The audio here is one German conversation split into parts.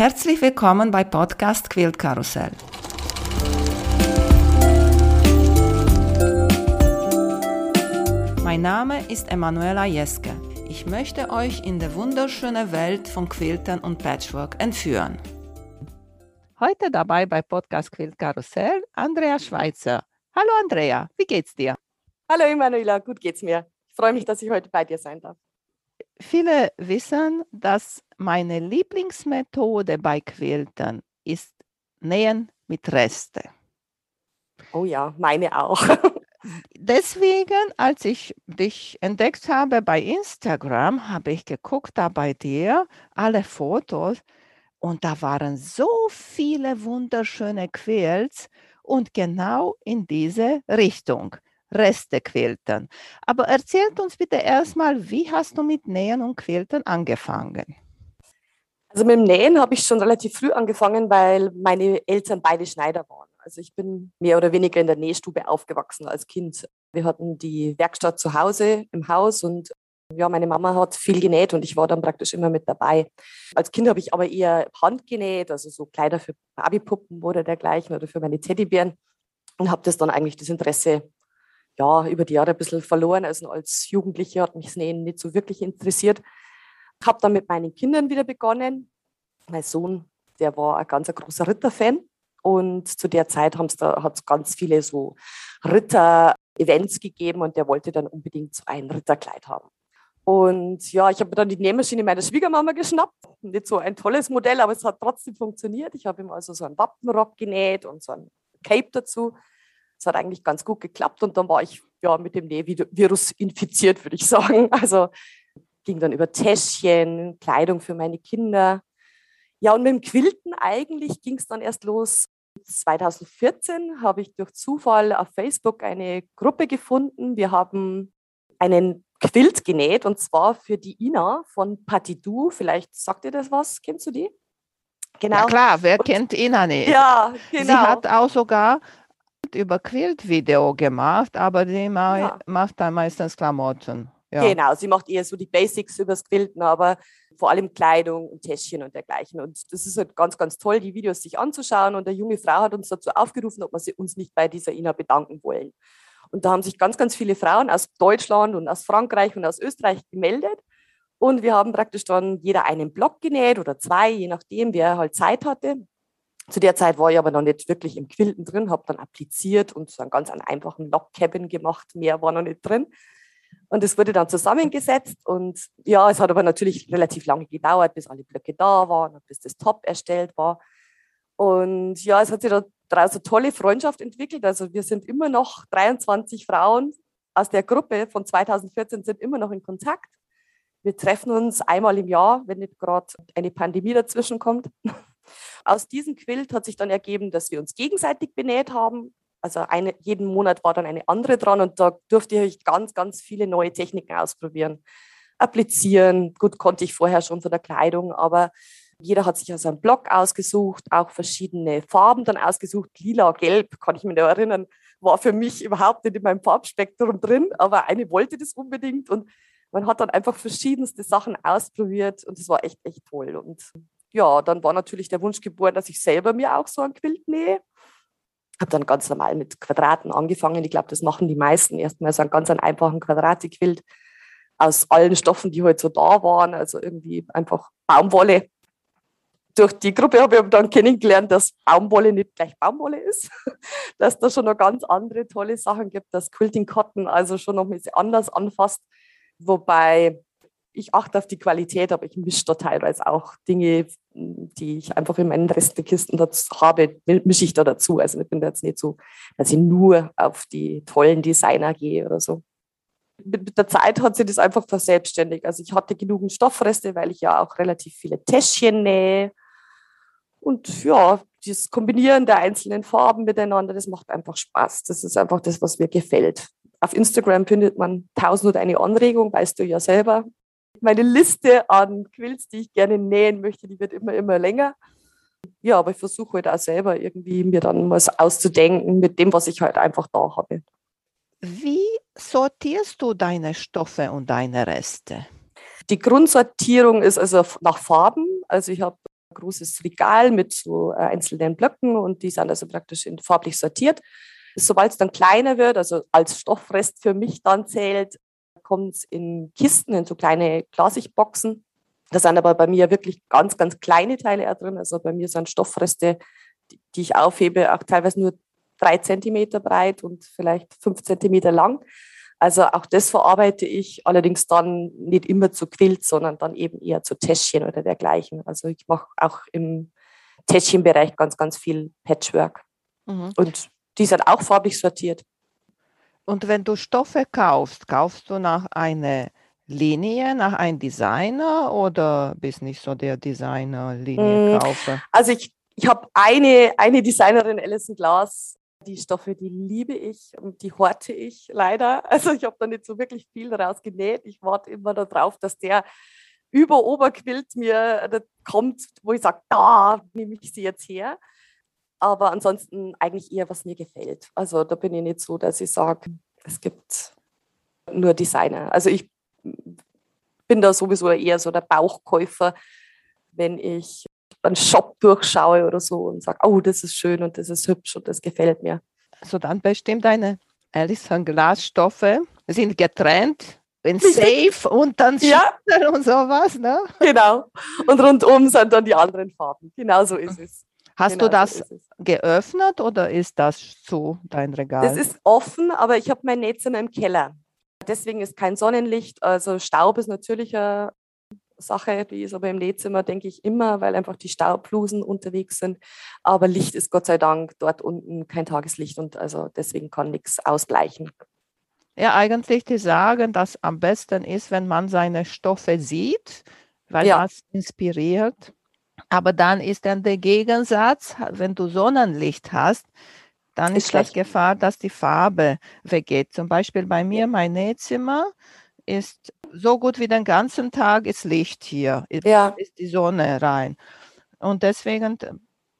Herzlich willkommen bei Podcast Quilt Karussell. Mein Name ist Emanuela Jeske. Ich möchte euch in die wunderschöne Welt von Quiltern und Patchwork entführen. Heute dabei bei Podcast Quilt Karussell Andrea Schweitzer. Hallo Andrea, wie geht's dir? Hallo Emanuela, gut geht's mir. Ich freue mich, dass ich heute bei dir sein darf. Viele wissen, dass meine Lieblingsmethode bei Quiltern ist Nähen mit Reste. Oh ja, meine auch. Deswegen, als ich dich entdeckt habe bei Instagram, habe ich geguckt da bei dir alle Fotos und da waren so viele wunderschöne Quilts und genau in diese Richtung. Reste quilten. Aber erzählt uns bitte erstmal, wie hast du mit Nähen und Quilten angefangen? Also mit dem Nähen habe ich schon relativ früh angefangen, weil meine Eltern beide Schneider waren. Also ich bin mehr oder weniger in der Nähstube aufgewachsen als Kind. Wir hatten die Werkstatt zu Hause im Haus und ja, meine Mama hat viel genäht und ich war dann praktisch immer mit dabei. Als Kind habe ich aber eher handgenäht, also so Kleider für Barbiepuppen oder dergleichen oder für meine Teddybären und habe das dann eigentlich das Interesse ja, über die Jahre ein bisschen verloren. Also als Jugendliche hat mich das Nähen nicht so wirklich interessiert. Habe dann mit meinen Kindern wieder begonnen. Mein Sohn, der war ein ganz großer Ritterfan. Und zu der Zeit hat es ganz viele so Ritter-Events gegeben und der wollte dann unbedingt so ein Ritterkleid haben. Und ja, ich habe dann die Nähmaschine meiner Schwiegermama geschnappt. Nicht so ein tolles Modell, aber es hat trotzdem funktioniert. Ich habe ihm also so einen Wappenrock genäht und so ein Cape dazu. Es hat eigentlich ganz gut geklappt und dann war ich ja mit dem Nähvirus infiziert, würde ich sagen. Also ging dann über Täschchen, Kleidung für meine Kinder. Ja, und mit dem Quilten eigentlich ging es dann erst los. 2014 habe ich durch Zufall auf Facebook eine Gruppe gefunden. Wir haben einen Quilt genäht und zwar für die Ina von Patidou. Vielleicht sagt ihr das was? Kennst du die? Genau. Ja klar, wer und, kennt Ina nicht? Ja, genau. Sie hat auch sogar über Quilt-Video gemacht, aber die ma ja. macht dann meistens Klamotten. Ja. Genau, sie macht eher so die Basics übers Quilten, aber vor allem Kleidung und Täschchen und dergleichen. Und das ist halt ganz, ganz toll, die Videos sich anzuschauen. Und eine junge Frau hat uns dazu aufgerufen, ob wir uns nicht bei dieser Ina bedanken wollen. Und da haben sich ganz, ganz viele Frauen aus Deutschland und aus Frankreich und aus Österreich gemeldet. Und wir haben praktisch dann jeder einen Block genäht oder zwei, je nachdem, wer halt Zeit hatte. Zu der Zeit war ich aber noch nicht wirklich im Quilten drin, habe dann appliziert und so einen ganz einen einfachen Lock-Cabin gemacht. Mehr war noch nicht drin. Und es wurde dann zusammengesetzt und ja, es hat aber natürlich relativ lange gedauert, bis alle Blöcke da waren und bis das Top erstellt war. Und ja, es hat sich daraus eine tolle Freundschaft entwickelt. Also wir sind immer noch 23 Frauen aus der Gruppe von 2014 sind immer noch in Kontakt. Wir treffen uns einmal im Jahr, wenn nicht gerade eine Pandemie dazwischen kommt. Aus diesem Quilt hat sich dann ergeben, dass wir uns gegenseitig benäht haben. Also eine, jeden Monat war dann eine andere dran und da durfte ich ganz, ganz viele neue Techniken ausprobieren. Applizieren, gut konnte ich vorher schon von der Kleidung, aber jeder hat sich also einen Block ausgesucht, auch verschiedene Farben dann ausgesucht. Lila, gelb, kann ich mich noch erinnern, war für mich überhaupt nicht in meinem Farbspektrum drin, aber eine wollte das unbedingt und man hat dann einfach verschiedenste Sachen ausprobiert und es war echt, echt toll. Und ja, dann war natürlich der Wunsch geboren, dass ich selber mir auch so ein Quilt nähe. Habe dann ganz normal mit Quadraten angefangen. Ich glaube, das machen die meisten erstmal so einen ganz einen einfachen Quadratikquilt aus allen Stoffen, die halt so da waren. Also irgendwie einfach Baumwolle. Durch die Gruppe habe ich dann kennengelernt, dass Baumwolle nicht gleich Baumwolle ist, dass da schon noch ganz andere tolle Sachen gibt, dass Quilting Cotton also schon noch ein bisschen anders anfasst. Wobei ich achte auf die Qualität, aber ich mische da teilweise auch Dinge, die ich einfach in meinen Restekisten habe, mische ich da dazu. Also ich bin da jetzt nicht so, dass ich nur auf die tollen Designer gehe oder so. Mit der Zeit hat sich das einfach verselbstständigt. Also ich hatte genügend Stoffreste, weil ich ja auch relativ viele Täschchen nähe. Und ja, das Kombinieren der einzelnen Farben miteinander, das macht einfach Spaß. Das ist einfach das, was mir gefällt. Auf Instagram findet man tausend und eine Anregung, weißt du ja selber meine Liste an Quills, die ich gerne nähen möchte, die wird immer, immer länger. Ja, aber ich versuche halt auch selber irgendwie mir dann was auszudenken mit dem, was ich halt einfach da habe. Wie sortierst du deine Stoffe und deine Reste? Die Grundsortierung ist also nach Farben. Also ich habe großes Regal mit so äh, einzelnen Blöcken und die sind also praktisch in, farblich sortiert. Sobald es dann kleiner wird, also als Stoffrest für mich dann zählt, kommt es in Kisten, in so kleine Glasigboxen. Da sind aber bei mir wirklich ganz, ganz kleine Teile drin. Also bei mir sind Stoffreste, die, die ich aufhebe, auch teilweise nur drei Zentimeter breit und vielleicht fünf Zentimeter lang. Also auch das verarbeite ich allerdings dann nicht immer zu Quilt, sondern dann eben eher zu Täschchen oder dergleichen. Also ich mache auch im Täschchenbereich ganz, ganz viel Patchwork. Mhm. Und die sind auch farblich sortiert. Und wenn du Stoffe kaufst, kaufst du nach einer Linie, nach einem Designer oder bist nicht so der Designer-Linie-Kaufer? Mm, also ich, ich habe eine, eine Designerin, Alison Glass, die Stoffe, die liebe ich und die horte ich leider. Also ich habe da nicht so wirklich viel daraus genäht. Ich warte immer darauf, dass der über Oberquilt mir kommt, wo ich sage, da nehme ich sie jetzt her. Aber ansonsten eigentlich eher, was mir gefällt. Also da bin ich nicht so, dass ich sage, es gibt nur Designer. Also ich bin da sowieso eher so der Bauchkäufer, wenn ich einen Shop durchschaue oder so und sage, oh, das ist schön und das ist hübsch und das gefällt mir. Also dann bestimmt deine Alison Glasstoffe sind getrennt in Safe und dann ja. und sowas, ne? Genau. Und rundum sind dann die anderen Farben. Genau so ist es. Hast genau du das so geöffnet oder ist das zu dein Regal? Das ist offen, aber ich habe mein Netz im Keller. Deswegen ist kein Sonnenlicht. Also Staub ist natürlicher Sache, die ist aber im Nähzimmer, denke ich, immer, weil einfach die Staubblusen unterwegs sind. Aber Licht ist Gott sei Dank dort unten kein Tageslicht und also deswegen kann nichts ausgleichen. Ja, eigentlich die sagen, dass am besten ist, wenn man seine Stoffe sieht, weil ja. das inspiriert. Aber dann ist dann der Gegensatz, wenn du Sonnenlicht hast, dann ist, ist das Gefahr, dass die Farbe weggeht. Zum Beispiel bei mir, mein Nähzimmer ist so gut wie den ganzen Tag ist Licht hier, ja. ist die Sonne rein. Und deswegen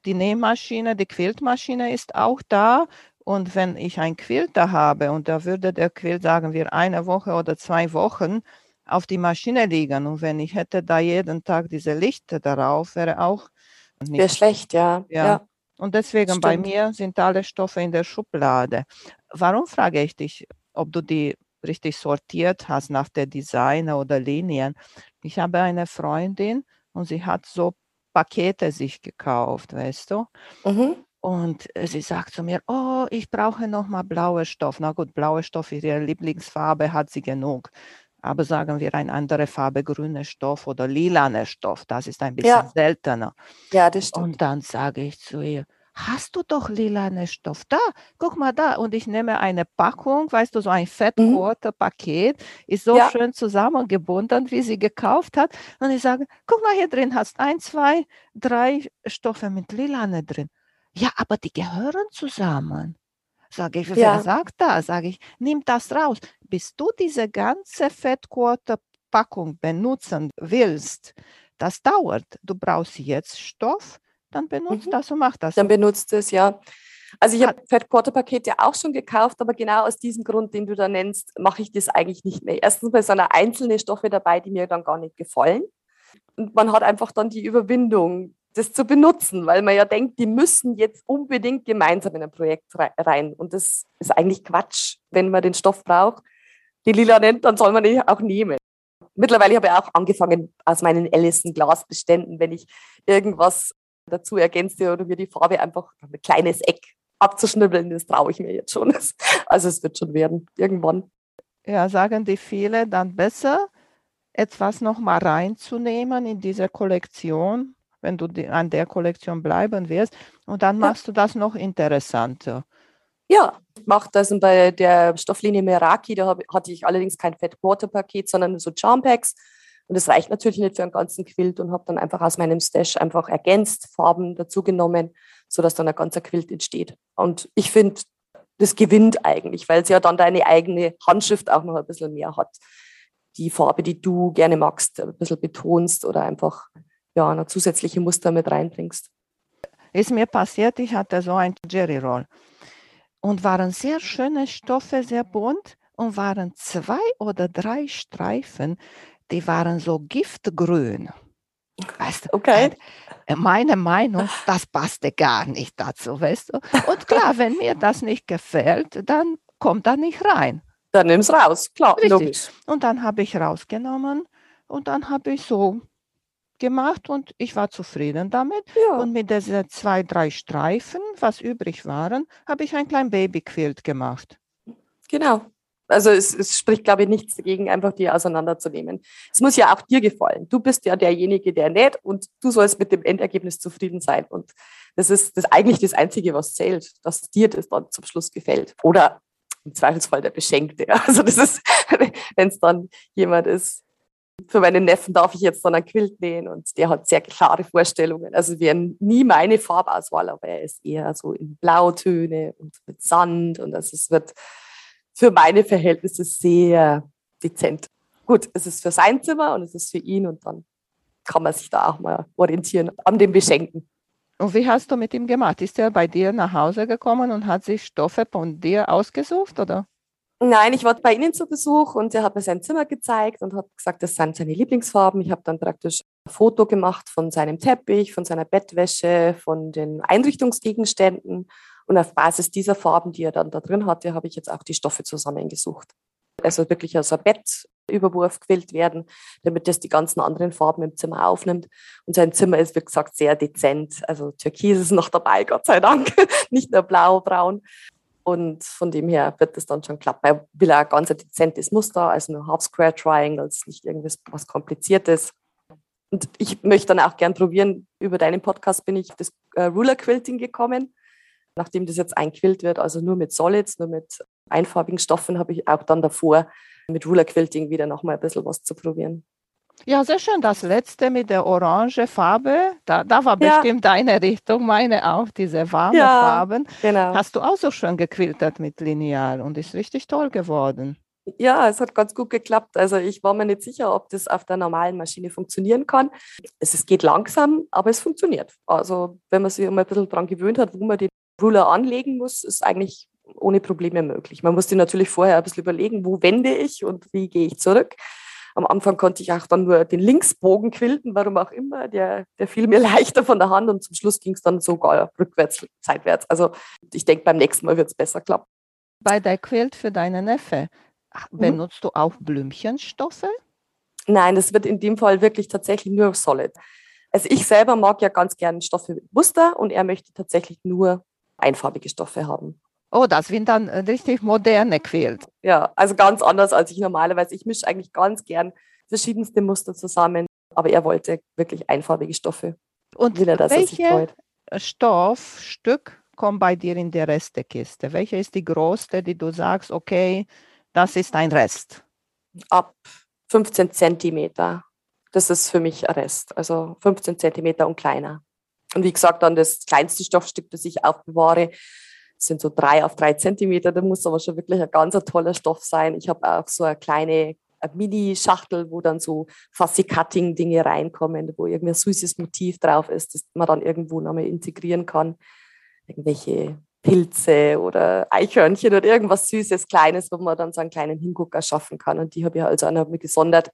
die Nähmaschine, die Quiltmaschine ist auch da. Und wenn ich ein Quilter habe und da würde der Quilt, sagen wir, eine Woche oder zwei Wochen auf die Maschine liegen und wenn ich hätte da jeden Tag diese Lichter darauf, wäre auch nicht wäre schlecht, ja. ja. ja. Und deswegen Stimmt. bei mir sind alle Stoffe in der Schublade. Warum frage ich dich, ob du die richtig sortiert hast nach der Designer oder Linien. Ich habe eine Freundin und sie hat so Pakete sich gekauft, weißt du? Mhm. Und sie sagt zu mir, oh, ich brauche noch mal blaue Stoff. Na gut, blaue Stoff, ihre Lieblingsfarbe hat sie genug. Aber sagen wir eine andere Farbe, grüner Stoff oder lilane Stoff, das ist ein bisschen ja. seltener. Ja, das stimmt. Und dann sage ich zu ihr, hast du doch lilane Stoff. Da, guck mal da. Und ich nehme eine Packung, weißt du, so ein mhm. ist so ja. schön zusammengebunden, wie sie gekauft hat. Und ich sage, guck mal, hier drin hast ein, zwei, drei Stoffe mit lilane drin. Ja, aber die gehören zusammen. Sage ich, ja. wer sagt das? Sage ich, nimm das raus. Bis du diese ganze Fettquarter-Packung benutzen willst, das dauert. Du brauchst jetzt Stoff, dann benutzt mhm. das und macht das. Dann benutzt es, ja. Also ich habe Fat Quarter Pakete auch schon gekauft, aber genau aus diesem Grund, den du da nennst, mache ich das eigentlich nicht mehr. Erstens mal sind da einzelne Stoffe dabei, die mir dann gar nicht gefallen. Und man hat einfach dann die Überwindung, das zu benutzen, weil man ja denkt, die müssen jetzt unbedingt gemeinsam in ein Projekt rein. Und das ist eigentlich Quatsch. Wenn man den Stoff braucht, die lila nennt, dann soll man ihn auch nehmen. Mittlerweile habe ich auch angefangen aus meinen Ellison Glasbeständen, wenn ich irgendwas dazu ergänze oder mir die Farbe einfach ein kleines Eck abzuschnibbeln, das traue ich mir jetzt schon. Also es wird schon werden, irgendwann. Ja, sagen die viele dann besser, etwas nochmal reinzunehmen in diese Kollektion, wenn du an der Kollektion bleiben wirst. Und dann machst ja. du das noch interessanter. Ja, ich mache das bei der Stofflinie Meraki, da hatte ich allerdings kein Fat Water Paket, sondern so Charm Packs. Und das reicht natürlich nicht für einen ganzen Quilt und habe dann einfach aus meinem Stash einfach ergänzt, Farben dazugenommen, sodass dann ein ganzer Quilt entsteht. Und ich finde, das gewinnt eigentlich, weil es ja dann deine eigene Handschrift auch noch ein bisschen mehr hat. Die Farbe, die du gerne magst, ein bisschen betonst oder einfach ja, eine zusätzliche Muster mit reinbringst. Ist mir passiert, ich hatte so ein Jerry Roll und waren sehr schöne Stoffe, sehr bunt und waren zwei oder drei Streifen, die waren so giftgrün. Weißt du, okay. meine Meinung, das passte gar nicht dazu, weißt du? Und klar, wenn mir das nicht gefällt, dann kommt da nicht rein. Dann nimm es raus, klar, Richtig. logisch. Und dann habe ich rausgenommen und dann habe ich so gemacht und ich war zufrieden damit. Ja. Und mit diesen zwei, drei Streifen, was übrig waren, habe ich ein klein Babyquilt gemacht. Genau. Also es, es spricht, glaube ich, nichts dagegen, einfach die auseinanderzunehmen. Es muss ja auch dir gefallen. Du bist ja derjenige, der näht und du sollst mit dem Endergebnis zufrieden sein. Und das ist das eigentlich das Einzige, was zählt, dass dir das dann zum Schluss gefällt. Oder im Zweifelsfall der Beschenkte. Also das ist, wenn es dann jemand ist. Für meinen Neffen darf ich jetzt dann ein Quilt nähen und der hat sehr klare Vorstellungen. Also wäre nie meine Farbauswahl, aber er ist eher so in Blautöne und mit Sand und also es wird für meine Verhältnisse sehr dezent. Gut, es ist für sein Zimmer und es ist für ihn und dann kann man sich da auch mal orientieren an dem Beschenken. Und wie hast du mit ihm gemacht? Ist er bei dir nach Hause gekommen und hat sich Stoffe von dir ausgesucht, oder? Nein, ich war bei Ihnen zu Besuch und er hat mir sein Zimmer gezeigt und hat gesagt, das seien seine Lieblingsfarben. Ich habe dann praktisch ein Foto gemacht von seinem Teppich, von seiner Bettwäsche, von den Einrichtungsgegenständen. Und auf Basis dieser Farben, die er dann da drin hatte, habe ich jetzt auch die Stoffe zusammengesucht. Also wirklich als ein Bettüberwurf gewählt werden, damit das die ganzen anderen Farben im Zimmer aufnimmt. Und sein Zimmer ist, wie gesagt, sehr dezent. Also Türkis ist noch dabei, Gott sei Dank. Nicht nur blau, braun. Und von dem her wird das dann schon klappen. Er will auch ganz ein dezentes Muster, also nur Half Square Triangles, nicht irgendwas was Kompliziertes. Und ich möchte dann auch gern probieren, über deinen Podcast bin ich auf das äh, Ruler Quilting gekommen. Nachdem das jetzt ein Quilt wird, also nur mit Solids, nur mit einfarbigen Stoffen, habe ich auch dann davor mit Ruler Quilting wieder nochmal ein bisschen was zu probieren. Ja, sehr schön. Das letzte mit der orange Farbe, da, da war Ja. bestimmt deine Richtung, meine auch, diese warme Ja. Farben. Genau. Hast du auch so schön gequiltert mit Lineal und ist richtig toll geworden. Ja, es hat ganz gut geklappt. Also ich war mir nicht sicher, ob das auf der normalen Maschine funktionieren kann. Es, es geht langsam, aber es funktioniert. Also wenn man sich mal ein bisschen daran gewöhnt hat, wo man den Ruler anlegen muss, ist eigentlich ohne Probleme möglich. Man muss sich natürlich vorher ein bisschen überlegen, wo wende ich und wie gehe ich zurück. Am Anfang konnte ich auch dann nur den Linksbogen quilten, warum auch immer. Der, der fiel mir leichter von der Hand und zum Schluss ging es dann sogar rückwärts, seitwärts. Also ich denke, beim nächsten Mal wird es besser klappen. Bei der Quilt für deine Neffe, Mhm. benutzt du auch Blümchenstoffe? Nein, das wird in dem Fall wirklich tatsächlich nur Solid. Also ich selber mag ja ganz gerne Stoffe mit Muster und er möchte tatsächlich nur einfarbige Stoffe haben. Oh, das sind dann äh, richtig moderne Quilt. Ja, also ganz anders als ich normalerweise. Ich mische eigentlich ganz gern verschiedenste Muster zusammen, aber er wollte wirklich einfarbige Stoffe. Und Will er, dass welche. Stoffstück kommt bei dir in die Restekiste? Welche ist die größte, die du sagst, okay, das ist ein Rest? Ab 15 Zentimeter. Das ist für mich ein Rest. Also 15 Zentimeter und kleiner. Und wie gesagt, dann das kleinste Stoffstück, das ich aufbewahre, sind so drei auf drei Zentimeter. Da muss aber schon wirklich ein ganz toller Stoff sein. Ich habe auch so eine kleine eine Mini-Schachtel, wo dann so Fussy-Cutting-Dinge reinkommen, wo irgendwie ein süßes Motiv drauf ist, das man dann irgendwo nochmal integrieren kann. Irgendwelche Pilze oder Eichhörnchen oder irgendwas Süßes, Kleines, wo man dann so einen kleinen Hingucker schaffen kann. Und die habe ich also mit gesondert,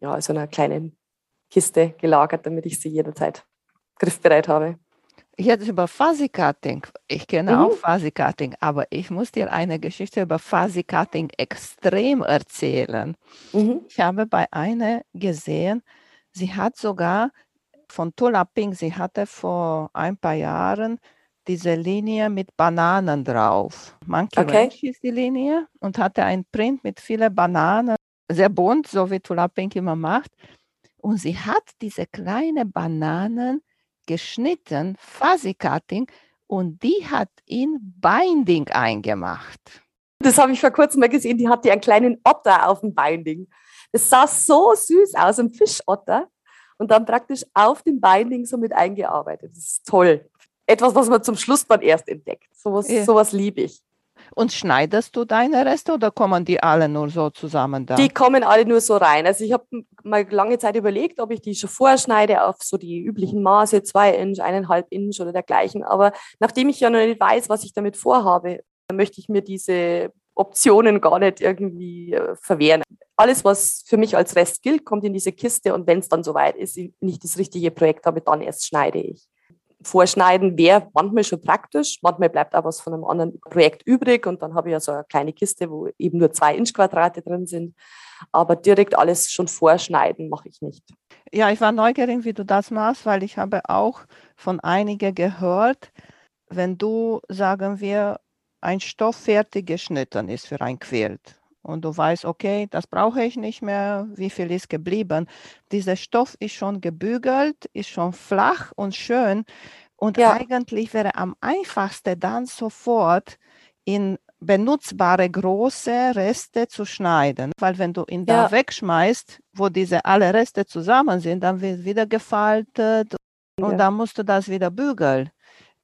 ja, also einer kleinen Kiste gelagert, damit ich sie jederzeit griffbereit habe. Jetzt über Fuzzy Cutting. Ich kenne Mhm. auch Fuzzy Cutting, aber ich muss dir eine Geschichte über Fuzzy Cutting extrem erzählen. Mhm. Ich habe bei einer gesehen, sie hat sogar von Tula Pink, sie hatte vor ein paar Jahren diese Linie mit Bananen drauf. Monkey Okay. Ranch ist die Linie und hatte ein Print mit vielen Bananen, sehr bunt, so wie Tula Pink immer macht. Und sie hat diese kleinen Bananen geschnitten, Fuzzy Cutting, und die hat in Binding eingemacht. Das habe ich vor kurzem mal gesehen, die hatte einen kleinen Otter auf dem Binding. Das sah so süß aus, ein Fischotter. Und dann praktisch auf dem Binding so mit eingearbeitet. Das ist toll. Etwas, was man zum Schluss dann erst entdeckt. Sowas, Ja. sowas liebe ich. Und schneidest du deine Reste oder kommen die alle nur so zusammen da? Die kommen alle nur so rein. Also ich habe mal lange Zeit überlegt, ob ich die schon vorschneide auf so die üblichen Maße, zwei Inch, eineinhalb Inch oder dergleichen. Aber nachdem ich ja noch nicht weiß, was ich damit vorhabe, möchte ich mir diese Optionen gar nicht irgendwie äh, verwehren. alles, was für mich als Rest gilt, kommt in diese Kiste und wenn es dann soweit ist, ich nicht das richtige Projekt habe, dann erst schneide ich. Vorschneiden wäre manchmal schon praktisch, manchmal bleibt auch was von einem anderen Projekt übrig und dann habe ich ja so eine kleine Kiste, wo eben nur zwei Inch-Quadrate drin sind. Aber direkt alles schon vorschneiden mache ich nicht. Ja, ich war neugierig, wie du das machst, weil ich habe auch von einigen gehört, wenn du, sagen wir, ein Stoff fertig geschnitten ist für ein Quilt und du weißt, okay, das brauche ich nicht mehr, wie viel ist geblieben. Dieser Stoff ist schon gebügelt, ist schon flach und schön und ja. eigentlich wäre am einfachsten dann sofort in benutzbare große Reste zu schneiden, weil wenn du ihn ja. da wegschmeißt, wo diese alle Reste zusammen sind, dann wird wieder gefaltet ja. und dann musst du das wieder bügeln.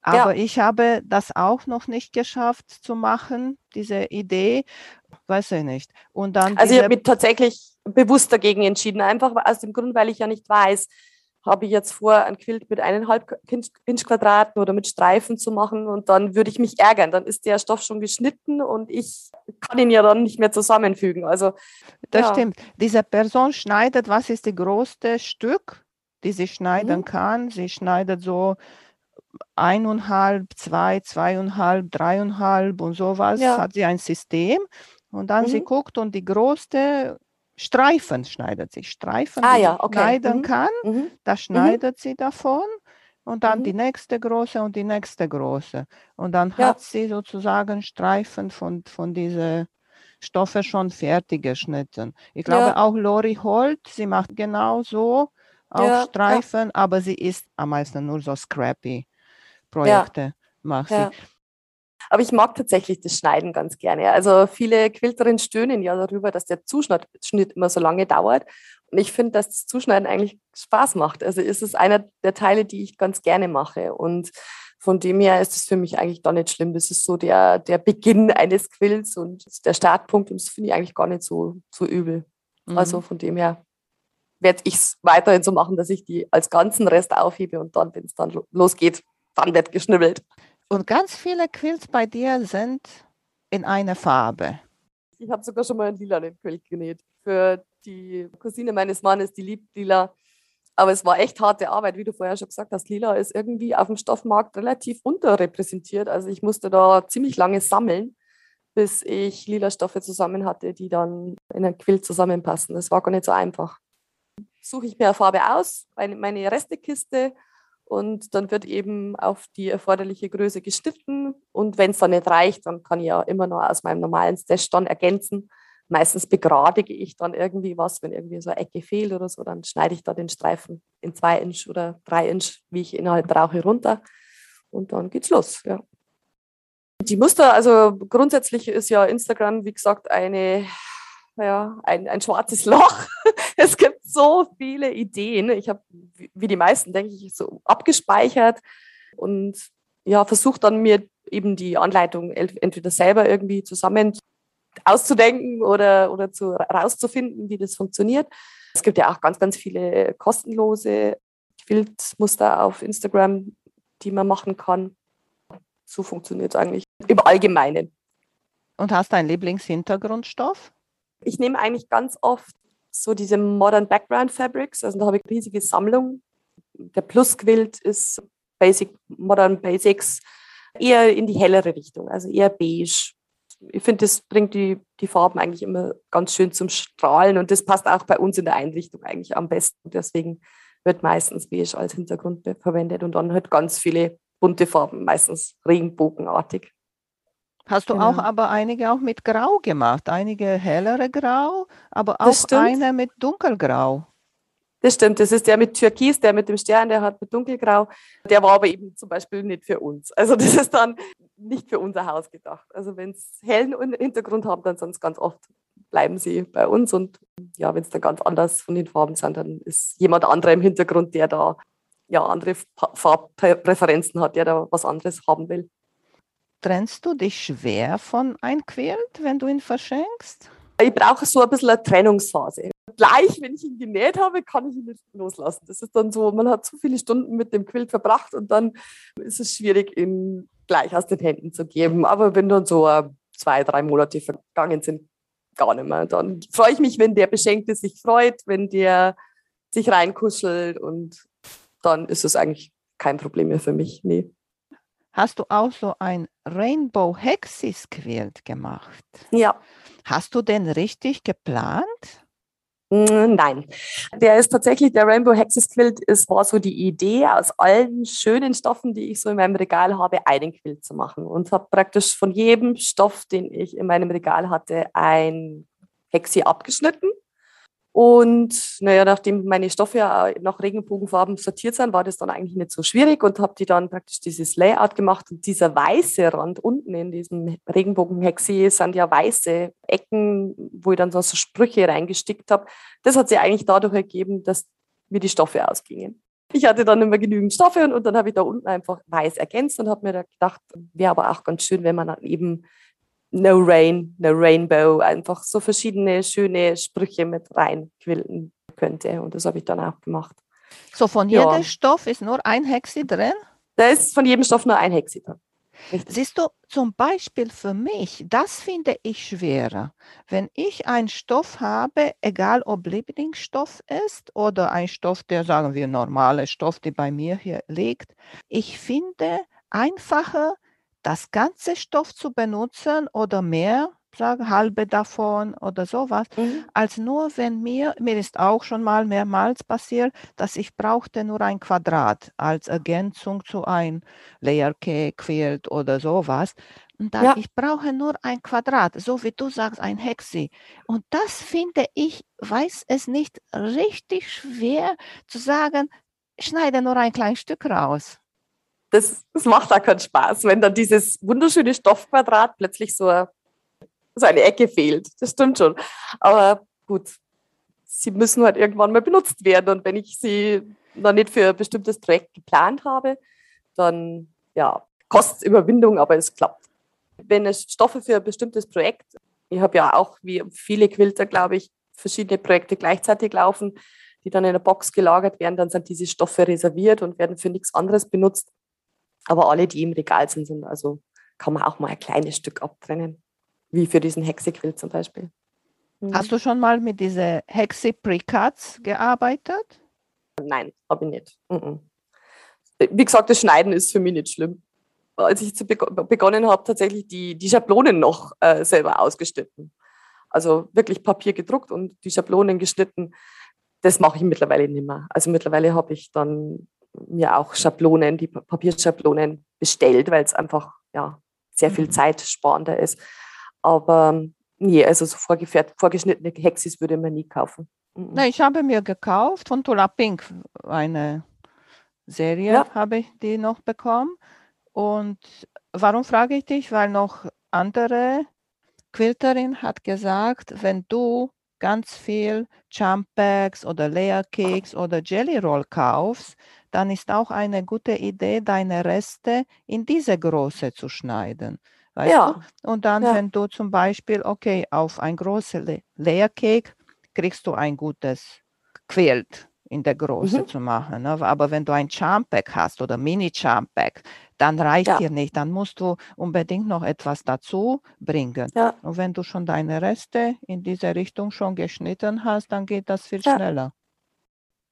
Aber ja. ich habe das auch noch nicht geschafft zu machen, diese Idee, weiß ich nicht. Und dann also ich habe mich tatsächlich bewusst dagegen entschieden, einfach aus dem Grund, weil ich ja nicht weiß, habe ich jetzt vor, ein Quilt mit eineinhalb Inch-Quadraten oder mit Streifen zu machen und dann würde ich mich ärgern. Dann ist der Stoff schon geschnitten und ich kann ihn ja dann nicht mehr zusammenfügen. Also, das ja. stimmt. Diese Person schneidet, was ist das größte Stück, die sie schneiden mhm. kann? Sie schneidet so eineinhalb, zwei, zweieinhalb, dreieinhalb und sowas. Ja. Hat sie ein System und dann mhm. sie guckt und die größte Streifen schneidet sie. Streifen, ah, die ja, okay. schneiden mhm. kann, mhm. da mhm. schneidet sie davon und dann die mhm. nächste große und die nächste große. Und dann ja. hat sie sozusagen Streifen von, von diesen Stoffe schon fertig geschnitten. Ich glaube ja. auch Lori Holt, sie macht genau so auch Streifen, aber sie ist am meisten nur so scrappy Projekte macht sie. Aber ich mag tatsächlich das Schneiden ganz gerne. Also viele Quilterinnen stöhnen ja darüber, dass der Zuschnitt immer so lange dauert. Und ich finde, dass das Zuschneiden eigentlich Spaß macht. Also ist es einer der Teile, die ich ganz gerne mache. Und von dem her ist es für mich eigentlich gar nicht schlimm. Das ist so der, der Beginn eines Quills und der Startpunkt. Und das finde ich eigentlich gar nicht so, so übel. Mhm. Also von dem her werde ich es weiterhin so machen, dass ich die als ganzen Rest aufhebe und dann, wenn es dann losgeht, dann wird geschnibbelt. Und ganz viele Quilts bei dir sind in einer Farbe. Ich habe sogar schon mal einen lilanen Quilt genäht. Für die Cousine meines Mannes, die liebt lila. Aber es war echt harte Arbeit, wie du vorher schon gesagt hast. Lila ist irgendwie auf dem Stoffmarkt relativ unterrepräsentiert. Also ich musste da ziemlich lange sammeln, bis ich lila Stoffe zusammen hatte, die dann in ein Quilt zusammenpassen. Das war gar nicht so einfach. Suche ich mir eine Farbe aus, meine Restekiste und dann wird eben auf die erforderliche Größe geschnitten. Und wenn es dann nicht reicht, dann kann ich ja immer noch aus meinem normalen Stash dann ergänzen. Meistens begradige ich dann irgendwie was, wenn irgendwie so eine Ecke fehlt oder so, dann schneide ich da den Streifen in zwei Inch oder drei Inch, wie ich ihn halt brauche, runter. Und dann geht's los, ja. Die Muster, also grundsätzlich ist ja Instagram, wie gesagt, eine ja, ein, ein schwarzes Loch. es gibt so viele Ideen. Ich habe, wie die meisten, denke ich, so abgespeichert und ja, versucht dann mir eben die Anleitung entweder selber irgendwie zusammen auszudenken oder, oder zu, rauszufinden, wie das funktioniert. Es gibt ja auch ganz, ganz viele kostenlose Bildmuster auf Instagram, die man machen kann. So funktioniert es eigentlich im Allgemeinen. Und hast du einen Lieblingshintergrundstoff? Ich nehme eigentlich ganz oft so diese Modern Background Fabrics, also da habe ich eine riesige Sammlung. Der Plusquilt ist Basic, Modern Basics, eher in die hellere Richtung, also eher beige. Ich finde, das bringt die, die Farben eigentlich immer ganz schön zum Strahlen und das passt auch bei uns in der Einrichtung eigentlich am besten. Deswegen wird meistens beige als Hintergrund verwendet und dann halt ganz viele bunte Farben, meistens regenbogenartig. Hast du genau. auch aber einige auch mit Grau gemacht, einige hellere Grau, aber auch eine mit dunkelgrau. Das stimmt, das ist der mit Türkis, der mit dem Stern, der hat mit dunkelgrau. Der war aber eben zum Beispiel nicht für uns. Also das ist dann nicht für unser Haus gedacht. Also wenn es hellen Hintergrund haben, dann sonst ganz oft bleiben sie bei uns. Und ja, wenn es dann ganz anders von den Farben sind, dann ist jemand anderer im Hintergrund, der da ja andere Farbpräferenzen hat, der da was anderes haben will. Trennst du dich schwer von ein Quilt, wenn du ihn verschenkst? Ich brauche so ein bisschen eine Trennungsphase. Gleich, wenn ich ihn genäht habe, kann ich ihn nicht loslassen. Das ist dann so, man hat zu viele Stunden mit dem Quilt verbracht und dann ist es schwierig, ihn gleich aus den Händen zu geben. Aber wenn dann so zwei, drei Monate vergangen sind, gar nicht mehr. Dann freue ich mich, wenn der Beschenkte sich freut, wenn der sich reinkuschelt und dann ist es eigentlich kein Problem mehr für mich. Nee. Hast du auch so ein Rainbow Hexis Quilt gemacht? Ja. Hast du den richtig geplant? Mm, nein, der ist tatsächlich, der Rainbow Hexes Quilt ist, war so die Idee, aus allen schönen Stoffen, die ich so in meinem Regal habe, einen Quilt zu machen. Und habe praktisch von jedem Stoff, den ich in meinem Regal hatte, ein Hexi abgeschnitten und naja, nachdem meine Stoffe ja nach Regenbogenfarben sortiert sind, war das dann eigentlich nicht so schwierig und habe die dann praktisch dieses Layout gemacht. Und dieser weiße Rand unten in diesem Regenbogenhexi sind ja weiße Ecken, wo ich dann so Sprüche reingestickt habe. Das hat sich eigentlich dadurch ergeben, dass mir die Stoffe ausgingen. Ich hatte dann immer genügend Stoffe und, und dann habe ich da unten einfach weiß ergänzt und habe mir da gedacht, wäre aber auch ganz schön, wenn man dann eben No Rain, No Rainbow, einfach so verschiedene schöne Sprüche mit reinquilten könnte. Und das habe ich dann auch gemacht. So von ja. jedem Stoff ist nur ein Hexi drin? Da ist von jedem Stoff nur ein Hexi drin. Richtig. Siehst du, zum Beispiel für mich, das finde ich schwerer. Wenn ich einen Stoff habe, egal ob Lieblingsstoff ist oder ein Stoff, der, sagen wir, normale Stoff, der bei mir hier liegt, ich finde einfacher, das ganze Stoff zu benutzen oder mehr, sage halbe davon oder sowas, mhm. als nur wenn mir, mir ist auch schon mal mehrmals passiert, dass ich brauchte nur ein Quadrat als Ergänzung zu ein Layer Cake, Quilt oder sowas. Und dann, ja. ich brauche nur ein Quadrat, so wie du sagst, ein Hexi. Und das finde ich, weiß es nicht, richtig schwer zu sagen, schneide nur ein kleines Stück raus das, das macht auch keinen Spaß, wenn dann dieses wunderschöne Stoffquadrat plötzlich so, so eine Ecke fehlt. Das stimmt schon. Aber gut, sie müssen halt irgendwann mal benutzt werden. Und wenn ich sie noch nicht für ein bestimmtes Projekt geplant habe, dann ja, kostet es Überwindung, aber es klappt. Wenn es Stoffe für ein bestimmtes Projekt, ich habe ja auch wie viele Quilter, glaube ich, verschiedene Projekte gleichzeitig laufen, die dann in der Box gelagert werden, dann sind diese Stoffe reserviert und werden für nichts anderes benutzt. Aber alle, die im Regal sind, sind also kann man auch mal ein kleines Stück abtrennen, wie für diesen Hexequill zum Beispiel. Mhm. Hast du schon mal mit diesen Hexe Precuts gearbeitet? Nein, habe ich nicht. Mhm. Wie gesagt, das Schneiden ist für mich nicht schlimm. Als ich begonnen habe, tatsächlich die, die Schablonen noch äh, selber ausgeschnitten. Also wirklich Papier gedruckt und die Schablonen geschnitten. Das mache ich mittlerweile nicht mehr. Also mittlerweile habe ich dann mir auch Schablonen, die Papierschablonen bestellt, weil es einfach ja, sehr viel mhm. zeitsparender ist. Aber nee, also so vorgeschnittene Hexis würde man nie kaufen. Na, ich habe mir gekauft von Tula Pink eine Serie, ja. habe ich die noch bekommen. Und warum frage ich dich? Weil noch andere Quilterin hat gesagt, wenn du ganz viel Jump Bags oder Layer Cakes oder Jelly Roll kaufst, dann ist auch eine gute Idee, deine Reste in diese Größe zu schneiden. Weißt ja. du? Und dann, ja. wenn du zum Beispiel, okay, auf ein großes Layer Cake kriegst du ein gutes Quilt in der Größe mhm. zu machen. Ne? Aber wenn du ein Charm Pack hast oder Mini Charm Pack, dann reicht ja. dir nicht. Dann musst du unbedingt noch etwas dazu bringen. Ja. Und wenn du schon deine Reste in diese Richtung schon geschnitten hast, dann geht das viel ja. schneller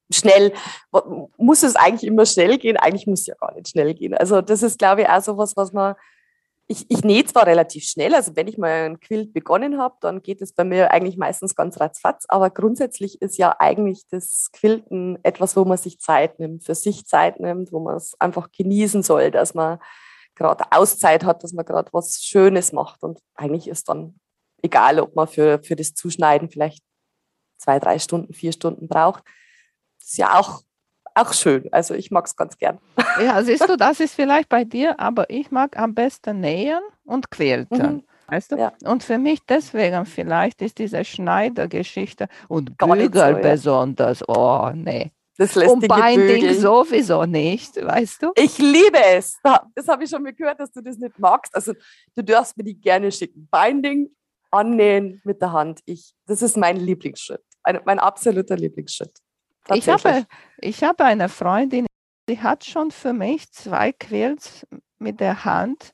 schnell, muss es eigentlich immer schnell gehen? Eigentlich muss es ja gar nicht schnell gehen. Also das ist, glaube ich, auch so was, was man, ich, ich nähe zwar relativ schnell, also wenn ich mal ein Quilt begonnen habe, dann geht es bei mir eigentlich meistens ganz ratzfatz, aber grundsätzlich ist ja eigentlich das Quilten etwas, wo man sich Zeit nimmt, für sich Zeit nimmt, wo man es einfach genießen soll, dass man gerade Auszeit hat, dass man gerade was Schönes macht. Und eigentlich ist dann egal, ob man für, für das Zuschneiden vielleicht zwei, drei Stunden, vier Stunden braucht. Ist ja auch, auch schön. Also ich mag es ganz gern. Ja, siehst du, das ist vielleicht bei dir, aber ich mag am besten nähen und quälten. Mhm. Weißt du? Ja. Und für mich deswegen vielleicht ist diese Schneidergeschichte und Bügel so, ja. besonders, oh nee. Das und Binding Bügel. sowieso nicht, weißt du? Ich liebe es. Das habe ich schon mal gehört, dass du das nicht magst. Also du darfst mir die gerne schicken. Binding, annähen mit der Hand. Ich, das ist mein Lieblingsschritt. Ein, mein absoluter Lieblingsschritt. Ich habe, ich habe eine Freundin, die hat schon für mich zwei Quills mit der Hand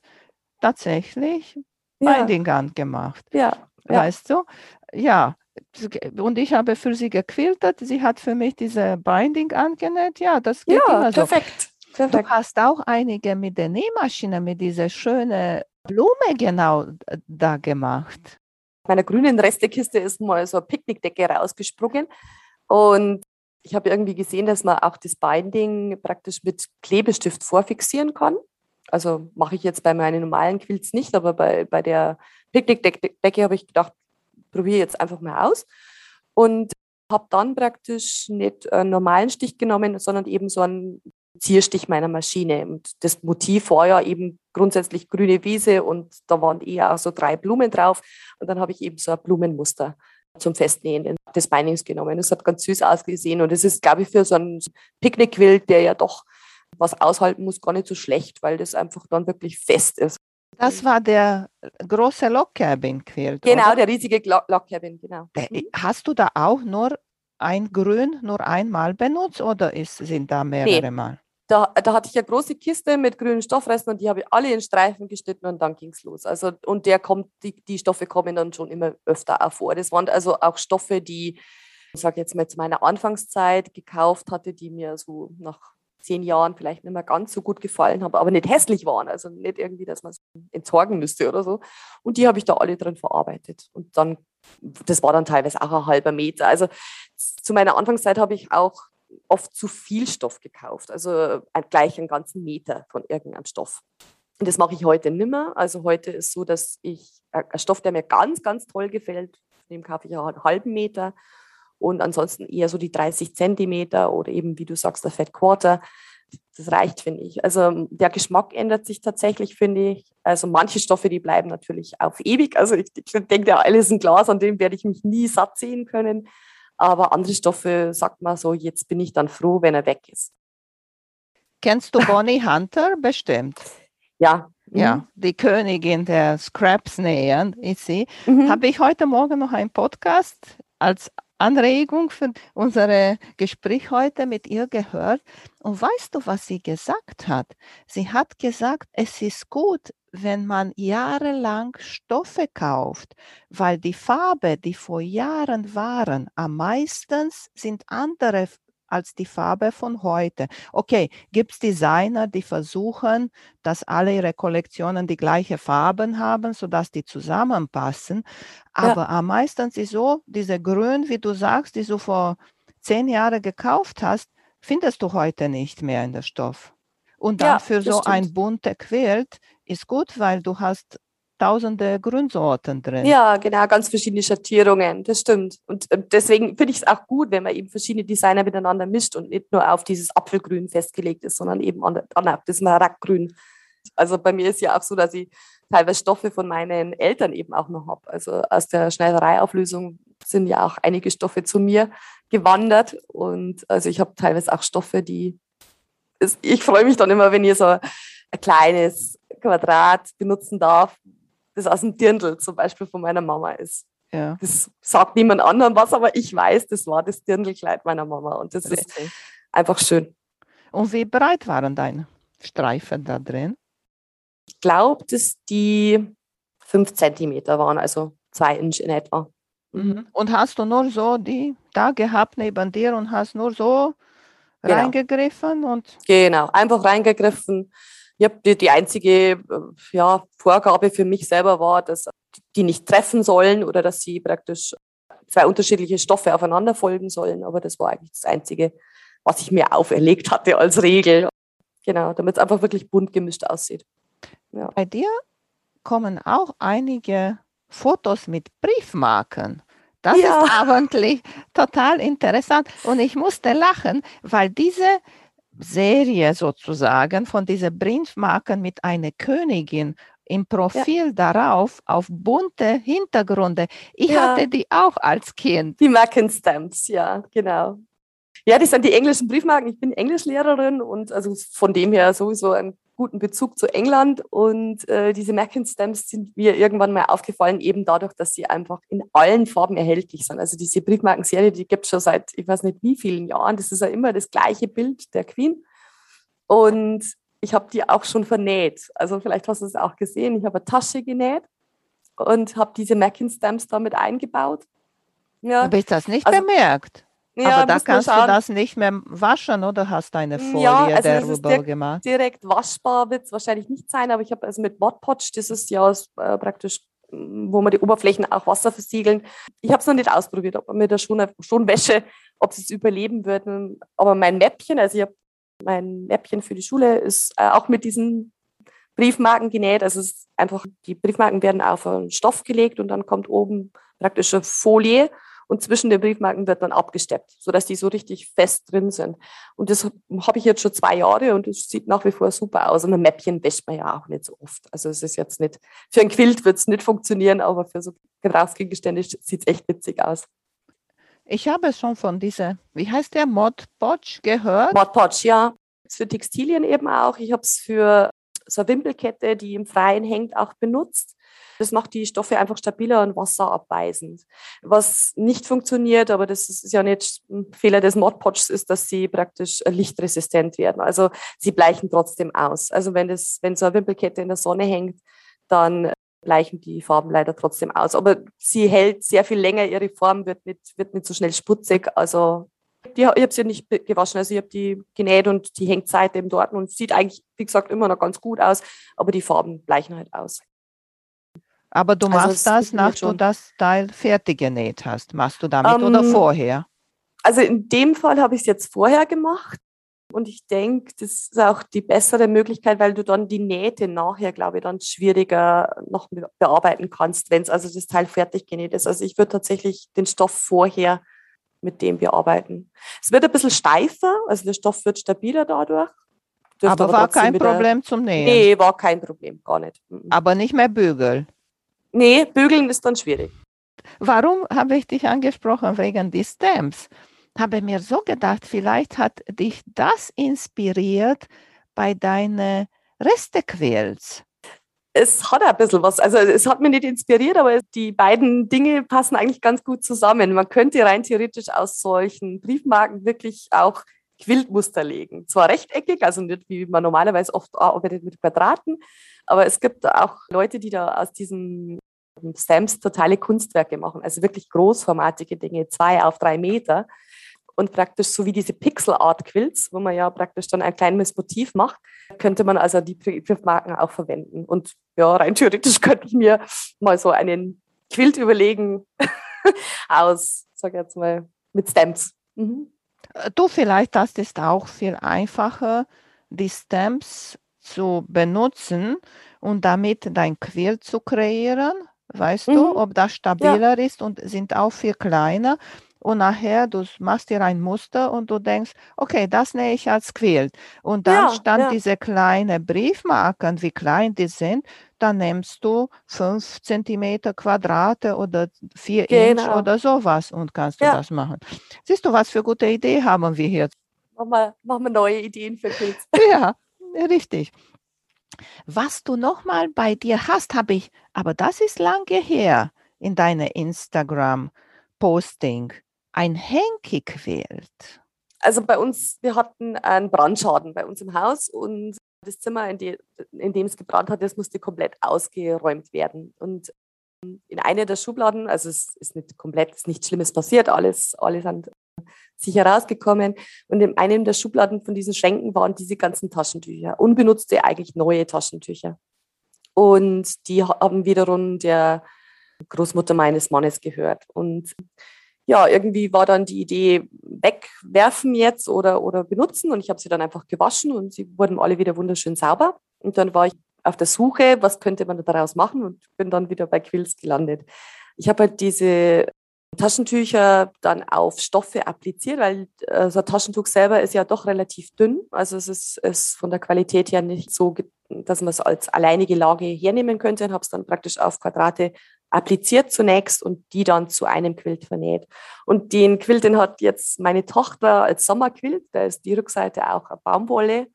tatsächlich ja. Binding gemacht. Ja. ja. weißt du? Ja, und ich habe für sie gequiltet. Sie hat für mich diese Binding angenäht. Ja, das geht ja, immer so. Perfekt. perfekt. Du hast auch einige mit der Nähmaschine, mit dieser schönen Blume genau da gemacht. Meiner grünen Restekiste ist mal so eine Picknickdecke rausgesprungen. Und ich habe irgendwie gesehen, dass man auch das Binding praktisch mit Klebestift vorfixieren kann. Also mache ich jetzt bei meinen normalen Quilts nicht, aber bei, bei der Picknickdecke habe ich gedacht, probiere jetzt einfach mal aus. Und habe dann praktisch nicht einen normalen Stich genommen, sondern eben so einen Zierstich meiner Maschine. Und das Motiv war ja eben grundsätzlich grüne Wiese und da waren eher auch so drei Blumen drauf. Und dann habe ich eben so ein Blumenmuster zum Festnähen des Beinings genommen. Das hat ganz süß ausgesehen und es ist, glaube ich, für so einen Picknickwild, der ja doch was aushalten muss, gar nicht so schlecht, weil das einfach dann wirklich fest ist. Das war der große Log Cabin Quilt. Genau, oder? der riesige Log Cabin, genau. Mhm. Hast du da auch nur ein Grün nur einmal benutzt oder ist, sind da mehrere nee. Mal? Da, da, hatte ich eine große Kiste mit grünen Stoffresten und die habe ich alle in Streifen geschnitten und dann ging es los. Also, und der kommt, die, die Stoffe kommen dann schon immer öfter auch vor. Das waren also auch Stoffe, die, ich sage jetzt mal zu meiner Anfangszeit gekauft hatte, die mir so nach zehn Jahren vielleicht nicht mehr ganz so gut gefallen haben, aber nicht hässlich waren. Also nicht irgendwie, dass man es entsorgen müsste oder so. Und die habe ich da alle drin verarbeitet. Und dann, das war dann teilweise auch ein halber Meter. Also zu meiner Anfangszeit habe ich auch oft zu viel Stoff gekauft, also gleich einen ganzen Meter von irgendeinem Stoff. Und das mache ich heute nimmer. Also heute ist so, dass ich äh, einen Stoff, der mir ganz, ganz toll gefällt, dem kaufe ich einen halben Meter und ansonsten eher so die 30 Zentimeter oder eben, wie du sagst, der Fat Quarter. Das reicht, finde ich. Also der Geschmack ändert sich tatsächlich, finde ich. Also manche Stoffe, die bleiben natürlich auf ewig. Also ich, ich denke, der alles ein Glas, an dem werde ich mich nie satt sehen können. Aber andere Stoffe, sagt man so, jetzt bin ich dann froh, wenn er weg ist. Kennst du Bonnie Hunter bestimmt? Ja. Ja, mhm. die Königin der Scraps nähen ist sie. Mhm. Habe ich heute Morgen noch einen Podcast als Anregung für unser Gespräch heute mit ihr gehört. Und weißt du, was sie gesagt hat? Sie hat gesagt, es ist gut, wenn man jahrelang Stoffe kauft, weil die Farbe, die vor Jahren waren, am meisten sind andere als die Farbe von heute. Okay, gibt es Designer, die versuchen, dass alle ihre Kollektionen die gleiche Farben haben, sodass die zusammenpassen. Aber ja. am meisten ist so, diese Grün, wie du sagst, die du vor zehn Jahren gekauft hast, findest du heute nicht mehr in der Stoff. Und dann ja, für so stimmt. ein bunter Quilt ist gut, weil du hast tausende Grünsorten drin. Ja, genau, ganz verschiedene Schattierungen, das stimmt. Und äh, deswegen finde ich es auch gut, wenn man eben verschiedene Designer miteinander mischt und nicht nur auf dieses Apfelgrün festgelegt ist, sondern eben an, an das Marackgrün. Also bei mir ist ja auch so, dass ich teilweise Stoffe von meinen Eltern eben auch noch habe. Also aus der Schneidereiauflösung sind ja auch einige Stoffe zu mir gewandert. Und also ich habe teilweise auch Stoffe, die ich freue mich dann immer, wenn ihr so ein kleines Quadrat benutzen darf, das aus dem Dirndl zum Beispiel von meiner Mama ist. Ja. Das sagt niemand anderem was, aber ich weiß, das war das Dirndlkleid meiner Mama und das Richtig. ist einfach schön. Und wie breit waren deine Streifen da drin? Ich glaube, dass die fünf Zentimeter waren, also zwei Inch in etwa. Mhm. Und hast du nur so die da gehabt neben dir und hast nur so genau. reingegriffen? Und genau, einfach reingegriffen ich habe die, die einzige äh, ja, Vorgabe für mich selber war, dass die nicht treffen sollen oder dass sie praktisch zwei unterschiedliche Stoffe aufeinander folgen sollen. Aber das war eigentlich das Einzige, was ich mir auferlegt hatte als Regel. Genau, damit es einfach wirklich bunt gemischt aussieht. Ja. Bei dir kommen auch einige Fotos mit Briefmarken. Das ja. ist eigentlich total interessant. Und ich musste lachen, weil diese Serie sozusagen von diesen Briefmarken mit einer Königin im Profil ja. darauf auf bunte Hintergründe. Ich ja. hatte die auch als Kind. Die Markenstamps, ja, genau. Ja, das sind die englischen Briefmarken. Ich bin Englischlehrerin und also von dem her sowieso ein guten Bezug zu England und äh, diese Mackin Stamps sind mir irgendwann mal aufgefallen, eben dadurch, dass sie einfach in allen Farben erhältlich sind. Also diese Briefmarkenserie, die gibt es schon seit ich weiß nicht wie vielen Jahren. Das ist ja immer das gleiche Bild der Queen. Und ich habe die auch schon vernäht. Also vielleicht hast du es auch gesehen. Ich habe eine Tasche genäht und habe diese Mackin Stamps damit eingebaut. Ja. Habe ich das nicht also, bemerkt? Ja, Aber da kannst du das nicht mehr waschen oder hast du eine Folie ja, also darüber direkt, gemacht? Direkt waschbar wird es wahrscheinlich nicht sein, aber ich habe also mit Mod Podge, das ist ja äh, praktisch, wo man die Oberflächen auch Wasser versiegeln. Ich habe es noch nicht ausprobiert, ob man mit der schon, schon Wäsche, ob es überleben wird. Aber mein Mäppchen, also ich habe mein Mäppchen für die Schule, ist äh, auch mit diesen Briefmarken genäht. Also es ist einfach, die Briefmarken werden auf einen Stoff gelegt und dann kommt oben praktische Folie und zwischen den Briefmarken wird dann abgesteppt, sodass die so richtig fest drin sind. Und das habe ich jetzt schon zwei Jahre und es sieht nach wie vor super aus. Und ein Mäppchen wäscht man ja auch nicht so oft. Also es ist jetzt nicht, für ein Quilt wird es nicht funktionieren, aber für so Gebrauchsgegenstände sieht es echt witzig aus. Ich habe schon von dieser, wie heißt der, Mod Podge gehört? Mod Podge, ja. Für Textilien eben auch. Ich habe es für so eine Wimpelkette, die im Freien hängt, auch benutzt. Das macht die Stoffe einfach stabiler und wasserabweisend. Was nicht funktioniert, aber das ist ja nicht ein Fehler des Mod Podges, ist, dass sie praktisch lichtresistent werden. Also sie bleichen trotzdem aus. Also wenn, das, wenn so eine Wimpelkette in der Sonne hängt, dann bleichen die Farben leider trotzdem aus. Aber sie hält sehr viel länger, ihre Form wird nicht, wird nicht so schnell sputzig. Also die, ich habe sie nicht gewaschen, also ich habe die genäht und die hängt seitdem dort und sieht eigentlich, wie gesagt, immer noch ganz gut aus, aber die Farben bleichen halt aus. Aber du also machst das, nachdem du das Teil fertig genäht hast. Machst du damit um, oder ähm, vorher? Also in dem Fall habe ich es jetzt vorher gemacht. Und ich denke, das ist auch die bessere Möglichkeit, weil du dann die Nähte nachher, glaube ich, dann schwieriger noch bearbeiten kannst, wenn es also das Teil fertig genäht ist. Also ich würde tatsächlich den Stoff vorher mit dem bearbeiten. Es wird ein bisschen steifer, also der Stoff wird stabiler dadurch. Dürfte aber, war kein Problem zum Nähen? Nee, war kein Problem, gar nicht. Mhm. Aber nicht mehr bügeln? Nee, bügeln ist dann schwierig. Warum habe ich dich angesprochen? Wegen des Stamps. Habe mir so gedacht, vielleicht hat dich das inspiriert bei deinen Restequäls. Es hat ein bisschen was. Also es hat mich nicht inspiriert, aber die beiden Dinge passen eigentlich ganz gut zusammen. Man könnte rein theoretisch aus solchen Briefmarken wirklich auch Quiltmuster legen. Zwar rechteckig, also nicht wie man normalerweise oft arbeitet mit Quadraten, aber es gibt auch Leute, die da aus diesen Stamps totale Kunstwerke machen, also wirklich großformatige Dinge, zwei auf drei Meter. Und praktisch so wie diese Pixel Art Quilts, wo man ja praktisch dann ein kleines Motiv macht, könnte man also die Briefmarken auch verwenden. Und ja, rein theoretisch könnte ich mir mal so einen Quilt überlegen aus, sag jetzt mal, mit Stamps. Mhm. Du vielleicht, das ist auch viel einfacher, die Stamps zu benutzen und damit dein Quilt zu kreieren, weißt mhm. du, ob das stabiler ja. ist und sind auch viel kleiner. Und nachher, du machst dir ein Muster und du denkst, okay, das nähe ich als Quilt. Und dann ja, stand ja. diese kleine Briefmarken, wie klein die sind, dann nimmst du fünf Zentimeter Quadrate oder vier genau. Inch oder sowas und kannst du das machen. Siehst du, was für gute Idee haben wir hier? Machen wir, machen wir neue Ideen für Quilts. Ja, richtig. Was du nochmal bei dir hast, habe ich, aber das ist lange her in deiner Instagram-Posting, ein Henki-Quilt. Also bei uns, wir hatten einen Brandschaden bei uns im Haus und das Zimmer, in, die, in dem es gebrannt hat, das musste komplett ausgeräumt werden. Und in einer der Schubladen, also es ist nicht komplett, ist nichts Schlimmes passiert, alles, alles sind sich herausgekommen. Und in einem der Schubladen von diesen Schränken waren diese ganzen Taschentücher, unbenutzte, eigentlich neue Taschentücher. Und die haben wiederum der Großmutter meines Mannes gehört. Und ja, irgendwie war dann die Idee, wegwerfen jetzt oder, oder benutzen. Und ich habe sie dann einfach gewaschen und sie wurden alle wieder wunderschön sauber. Und dann war ich auf der Suche, was könnte man daraus machen und bin dann wieder bei Quills gelandet. Ich habe halt diese Taschentücher dann auf Stoffe appliziert, weil äh, so ein Taschentuch selber ist ja doch relativ dünn. Also es ist, ist von der Qualität her nicht so, dass man es als alleinige Lage hernehmen könnte und habe es dann praktisch auf Quadrate appliziert zunächst und die dann zu einem Quilt vernäht. Und den Quilt, den hat jetzt meine Tochter als Sommerquilt. Da ist die Rückseite auch Baumwolle.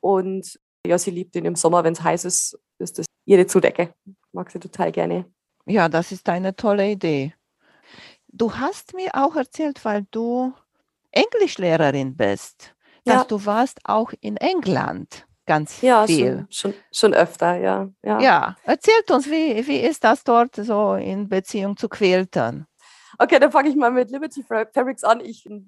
Und ja, sie liebt ihn im Sommer, wenn es heiß ist, ist das ihre Zudecke. Mag sie total gerne. Ja, das ist eine tolle Idee. Du hast mir auch erzählt, weil du Englischlehrerin bist, dass ja. du warst auch in England. ganz ja, viel. Schon, schon, schon öfter, ja. ja. Ja, erzählt uns, wie, wie ist das dort so in Beziehung zu Quiltern? Okay, dann fange ich mal mit Liberty Fabrics an. Ich äh,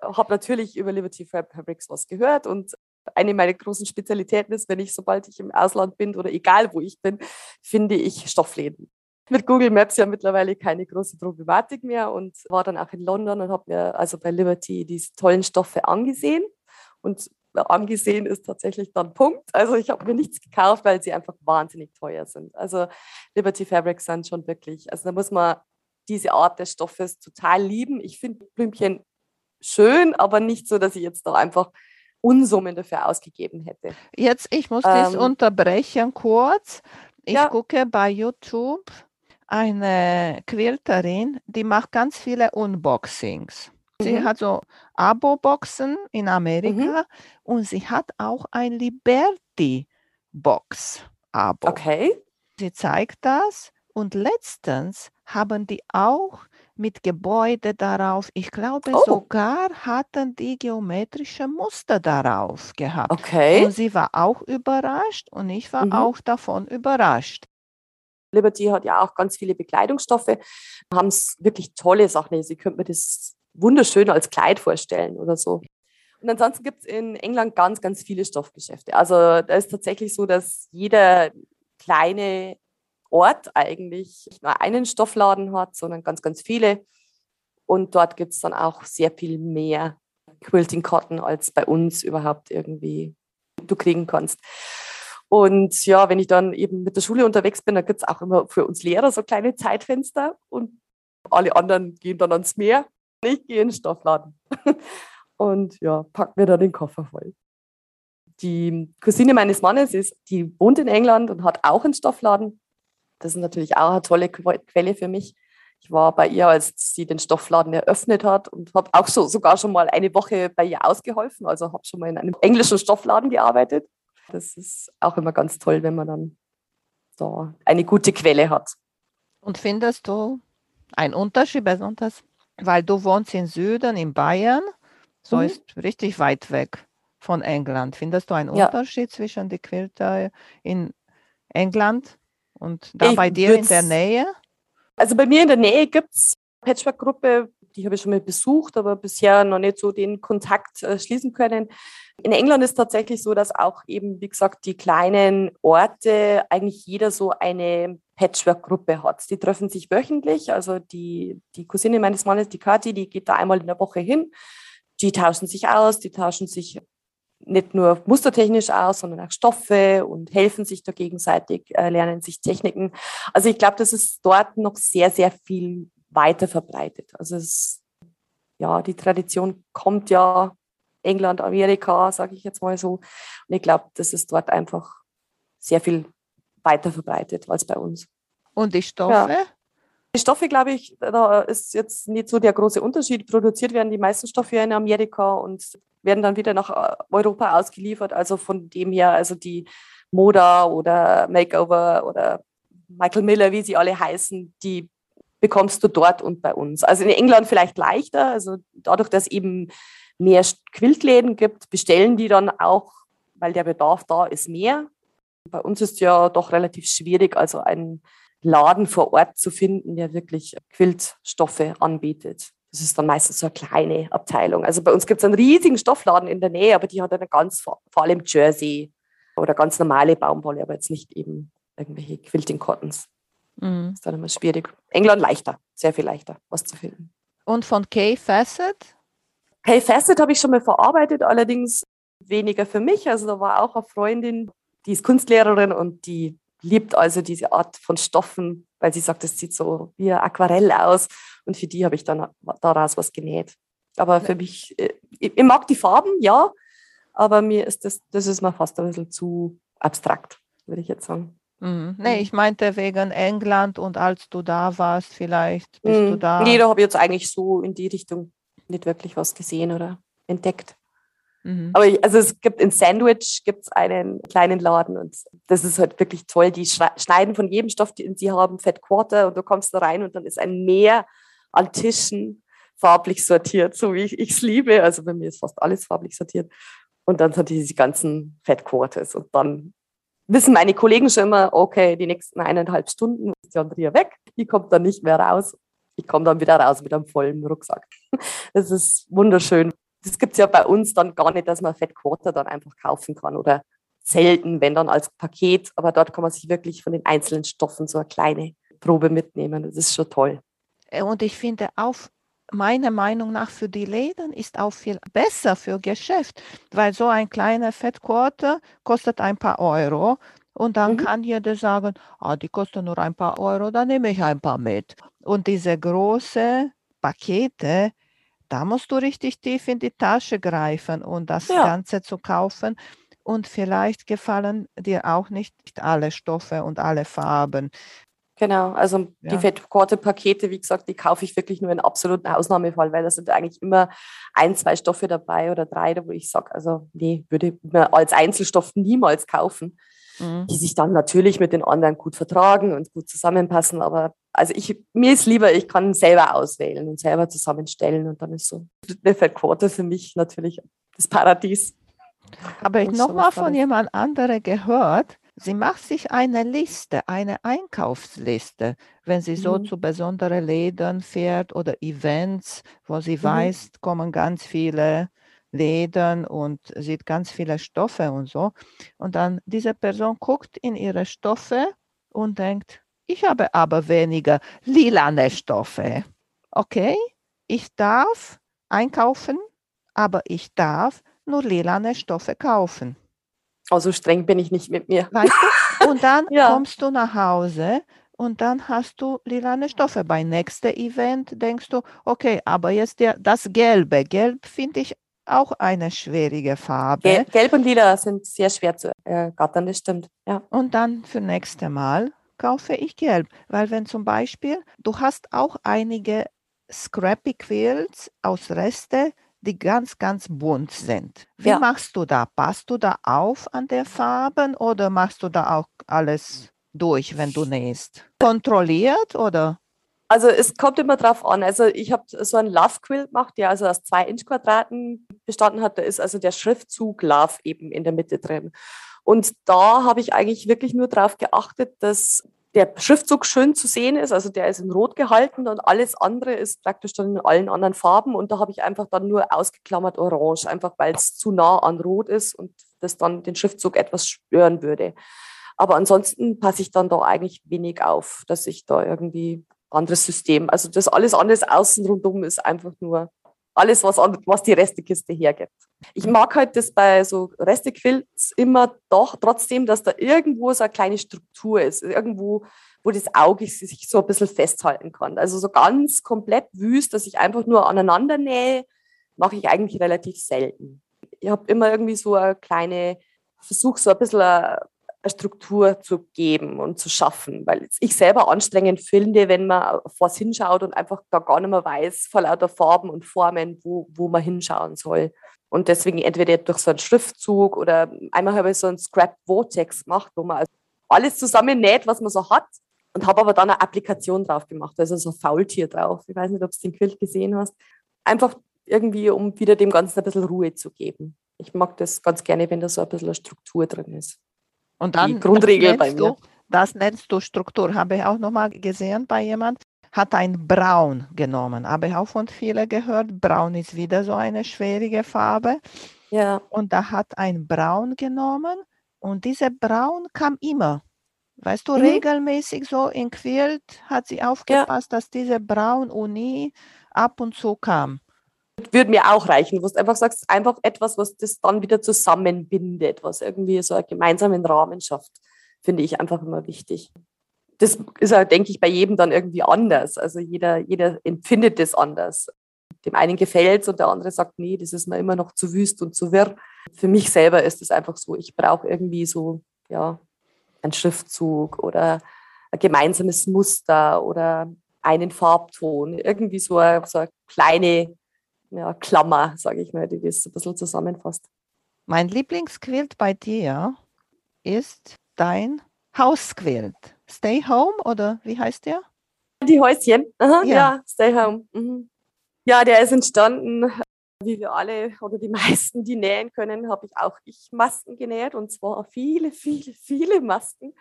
habe natürlich über Liberty Fabrics was gehört und eine meiner großen Spezialitäten ist, wenn ich, sobald ich im Ausland bin oder egal wo ich bin, finde ich Stoffläden. Mit Google Maps ja mittlerweile keine große Problematik mehr und war dann auch in London und habe mir also bei Liberty diese tollen Stoffe angesehen. Und angesehen ist tatsächlich dann Punkt. Also ich habe mir nichts gekauft, weil sie einfach wahnsinnig teuer sind. Also Liberty Fabrics sind schon wirklich, also da muss man diese Art des Stoffes total lieben. Ich finde Blümchen schön, aber nicht so, dass ich jetzt da einfach Unsummen dafür ausgegeben hätte. Jetzt, ich muss ähm, dich unterbrechen kurz. Ich ja. gucke bei YouTube eine Quilterin, die macht ganz viele Unboxings. Sie mhm. hat so Abo-Boxen in Amerika mhm. und sie hat auch ein Liberty-Box-Abo. Okay. Sie zeigt das und letztens haben die auch mit Gebäude darauf, ich glaube oh. sogar hatten die geometrische Muster darauf gehabt. Okay. Und sie war auch überrascht und ich war mhm. auch davon überrascht. Liberty hat ja auch ganz viele Bekleidungsstoffe, haben wirklich tolle Sachen. Sie könnte mir das wunderschön als Kleid vorstellen oder so. Und ansonsten gibt es in England ganz, ganz viele Stoffgeschäfte. Also da ist tatsächlich so, dass jeder kleine Ort eigentlich nicht nur einen Stoffladen hat, sondern ganz, ganz viele. Und dort gibt es dann auch sehr viel mehr Quilting Cotton, als bei uns überhaupt irgendwie du kriegen kannst. Und ja, wenn ich dann eben mit der Schule unterwegs bin, dann gibt es auch immer für uns Lehrer so kleine Zeitfenster und alle anderen gehen dann ans Meer. Ich gehe in den Stoffladen und ja, pack mir da den Koffer voll. Die Cousine meines Mannes ist, die wohnt in England und hat auch einen Stoffladen. Das ist natürlich auch eine tolle Quelle für mich. Ich war bei ihr, als sie den Stoffladen eröffnet hat und habe auch so, sogar schon mal eine Woche bei ihr ausgeholfen. Also habe schon mal in einem englischen Stoffladen gearbeitet. Das ist auch immer ganz toll, wenn man dann da eine gute Quelle hat. Und findest du einen Unterschied besonders, weil du wohnst im Süden, in Bayern, so mhm. ist richtig weit weg von England. Findest du einen ja. Unterschied zwischen den Quilter in England und da ich bei dir in der Nähe? Also bei mir in der Nähe gibt es Patchwork-Gruppe, die habe ich schon mal besucht, aber bisher noch nicht so den Kontakt äh, schließen können. In England ist tatsächlich so, dass auch eben, wie gesagt, die kleinen Orte eigentlich jeder so eine Patchwork-Gruppe hat. Die treffen sich wöchentlich. Also die, die Cousine meines Mannes, die Kathi, die geht da einmal in der Woche hin. Die tauschen sich aus, die tauschen sich nicht nur mustertechnisch aus, sondern auch Stoffe und helfen sich da gegenseitig, äh, lernen sich Techniken. Also ich glaube, das ist dort noch sehr, sehr viel weiter verbreitet. Also es, ja, die Tradition kommt ja England, Amerika, sage ich jetzt mal so. Und ich glaube, das ist dort einfach sehr viel weiter verbreitet als bei uns. Und die Stoffe? Ja. Die Stoffe, glaube ich, da ist jetzt nicht so der große Unterschied. Produziert werden die meisten Stoffe in Amerika und werden dann wieder nach äh, Europa ausgeliefert. Also von dem her, also die Moda oder Makeover oder Michael Miller, wie sie alle heißen, die bekommst du dort und bei uns. Also in England vielleicht leichter. Also dadurch, dass eben mehr Quiltläden gibt, bestellen die dann auch, weil der Bedarf da ist, mehr. Bei uns ist ja doch relativ schwierig, also einen Laden vor Ort zu finden, der wirklich Quiltstoffe anbietet. Das ist dann meistens so eine kleine Abteilung. Also bei uns gibt es einen riesigen Stoffladen in der Nähe, aber die hat eine ganz, vor allem Jersey oder ganz normale Baumwolle, aber jetzt nicht eben irgendwelche Quilting Cottons. Mhm. Das ist dann immer schwierig. England leichter, sehr viel leichter, was zu finden. Und von Kay Facet? Kay Facet habe ich schon mal verarbeitet, allerdings weniger für mich. Also da war auch eine Freundin, die ist Kunstlehrerin und die liebt also diese Art von Stoffen, weil sie sagt, es sieht so wie ein Aquarell aus. Und für die habe ich dann daraus was genäht. Aber für mich, äh, ich, ich mag die Farben, ja, aber mir ist das, das ist mir fast ein bisschen zu abstrakt, würde ich jetzt sagen. Mhm. Nee, mhm. ich meinte wegen England und als du da warst, vielleicht bist mhm. du da. Nee, da habe ich jetzt eigentlich so in die Richtung nicht wirklich was gesehen oder entdeckt. Mhm. Aber ich, also es gibt in Sandwich gibt es einen kleinen Laden und das ist halt wirklich toll. Die schneiden von jedem Stoff, den sie haben, Fat Quarter und du kommst da rein und dann ist ein Meer an Tischen farblich sortiert, so wie ich es liebe. Also bei mir ist fast alles farblich sortiert. Und dann sind diese ganzen Fat Quarters. Und dann wissen meine Kollegen schon immer, okay, die nächsten eineinhalb Stunden ist die Andrea weg, die kommt dann nicht mehr raus. Ich komme dann wieder raus mit einem vollen Rucksack. Das ist wunderschön. Das gibt es ja bei uns dann gar nicht, dass man Fat Quarter dann einfach kaufen kann oder selten, wenn dann als Paket. Aber dort kann man sich wirklich von den einzelnen Stoffen so eine kleine Probe mitnehmen. Das ist schon toll. Äh, und ich finde auch, meiner Meinung nach für die Läden ist auch viel besser für Geschäft, weil so ein kleiner Fettquarter kostet ein paar Euro und dann mhm. kann jeder sagen, ah, die kosten nur ein paar Euro, dann nehme ich ein paar mit. Und diese großen Pakete, da musst du richtig tief in die Tasche greifen und das ja. Ganze zu kaufen. Und vielleicht gefallen dir auch nicht alle Stoffe und alle Farben. Genau, also ja. die Fettkorte-Pakete, wie gesagt, die kaufe ich wirklich nur in absoluten Ausnahmefall, weil da sind eigentlich immer ein, zwei Stoffe dabei oder drei, wo ich sage, also nee, würde man als Einzelstoff niemals kaufen, mhm. die sich dann natürlich mit den anderen gut vertragen und gut zusammenpassen. Aber also ich, mir ist lieber, ich kann selber auswählen und selber zusammenstellen und dann ist so eine Fettquote für mich natürlich das Paradies. Aber ich noch mal von jemand anderem gehört, Sie macht sich eine Liste, eine Einkaufsliste, wenn sie so mhm. zu besonderen Läden fährt oder Events, wo sie mhm. weiß, kommen ganz viele Läden und sieht ganz viele Stoffe und so. Und dann diese Person guckt in ihre Stoffe und denkt, ich habe aber weniger lilane Stoffe. Okay, ich darf einkaufen, aber ich darf nur lilane Stoffe kaufen. Also streng bin ich nicht mit mir. Weißt du? Und dann ja. kommst du nach Hause und dann hast du lilane Stoffe. Beim nächsten Event denkst du, okay, aber jetzt der, das Gelbe. Gelb finde ich auch eine schwierige Farbe. Gelb und Lila sind sehr schwer zu ergattern, das stimmt. Ja. Und dann für nächste Mal kaufe ich Gelb, weil wenn zum Beispiel du hast auch einige Scrappy Quills aus Reste, die ganz, ganz bunt sind. Wie ja. machst du da? Passt du da auf an der Farben oder machst du da auch alles durch, wenn du nähst? Kontrolliert oder? Also es kommt immer drauf an. Also ich habe so ein Love Quilt gemacht, der also aus zwei Inch Quadraten bestanden hat. Da ist also der Schriftzug Love eben in der Mitte drin. Und da habe ich eigentlich wirklich nur darauf geachtet, dass der Schriftzug schön zu sehen ist. Also der ist in Rot gehalten und alles andere ist praktisch dann in allen anderen Farben. Und da habe ich einfach dann nur ausgeklammert Orange, einfach weil es zu nah an Rot ist und das dann den Schriftzug etwas stören würde. Aber ansonsten passe ich dann da eigentlich wenig auf, dass ich da irgendwie anderes System, also das alles anders außen rundum ist einfach nur alles, was, was die Restekiste hergibt. Ich mag halt das bei so Restequilts immer doch trotzdem, dass da irgendwo so eine kleine Struktur ist, irgendwo, wo das Auge sich so ein bisschen festhalten kann. Also so ganz komplett wüst, dass ich einfach nur aneinander nähe, mache ich eigentlich relativ selten. Ich habe immer irgendwie so eine kleine, versuche so ein bisschen eine, Struktur zu geben und zu schaffen, weil ich selber anstrengend finde, wenn man vors hinschaut und einfach da gar nicht mehr weiß, vor lauter Farben und Formen, wo, wo man hinschauen soll. Und deswegen entweder durch so einen Schriftzug oder einmal habe ich so einen Scrap Vortex gemacht, wo man also alles zusammennäht, was man so hat und habe aber dann eine Applikation drauf gemacht, also so ein Faultier drauf. Ich weiß nicht, ob du den Quilt gesehen hast. Einfach irgendwie, um wieder dem Ganzen ein bisschen Ruhe zu geben. Ich mag das ganz gerne, wenn da so ein bisschen eine Struktur drin ist. Und dann, die Grundregel bei mir. Du, das nennst du Struktur, habe ich auch nochmal gesehen bei jemand, hat ein Braun genommen. Habe ich auch von vielen gehört. Braun ist wieder so eine schwierige Farbe. Ja. Und da hat ein Braun genommen und diese Braun kam immer. Weißt du, mhm. regelmäßig so in Quilt hat sie aufgepasst, ja. dass diese Braun Uni ab und zu kam würde mir auch reichen, wo du einfach sagst, einfach etwas, was das dann wieder zusammenbindet, was irgendwie so einen gemeinsamen Rahmen schafft, finde ich einfach immer wichtig. Das ist ja, denke ich, bei jedem dann irgendwie anders. Also jeder, jeder empfindet das anders. Dem einen gefällt es und der andere sagt, nee, das ist mir immer noch zu wüst und zu wirr. Für mich selber ist es einfach so, ich brauche irgendwie so, ja, einen Schriftzug oder ein gemeinsames Muster oder einen Farbton, irgendwie so eine, so eine kleine ja, Klammer, sage ich mal, die das ein bisschen zusammenfasst. Mein Lieblingsquilt bei dir ist dein Hausquilt. Stay Home oder wie heißt der? Die Häuschen, Aha, ja. ja. Stay Home. Mhm. Ja, der ist entstanden Wie wir alle oder die meisten, die nähen können, habe ich auch ich Masken genäht und zwar viele, viele, viele Masken.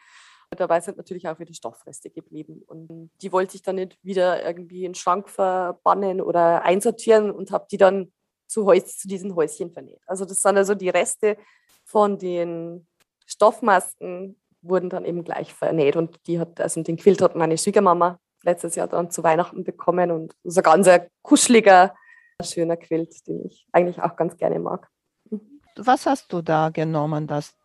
Dabei sind natürlich auch wieder Stoffreste geblieben. Und die wollte ich dann nicht wieder irgendwie in den Schrank verbannen oder einsortieren und habe die dann zu, Häus zu diesen Häuschen vernäht. Also das sind also die Reste von den Stoffmasken wurden dann eben gleich vernäht und die hat, also den Quilt hat meine Schwiegermama letztes Jahr dann zu Weihnachten bekommen und so ein ganz kuscheliger, schöner Quilt, den ich eigentlich auch ganz gerne mag. Was hast du da genommen, dass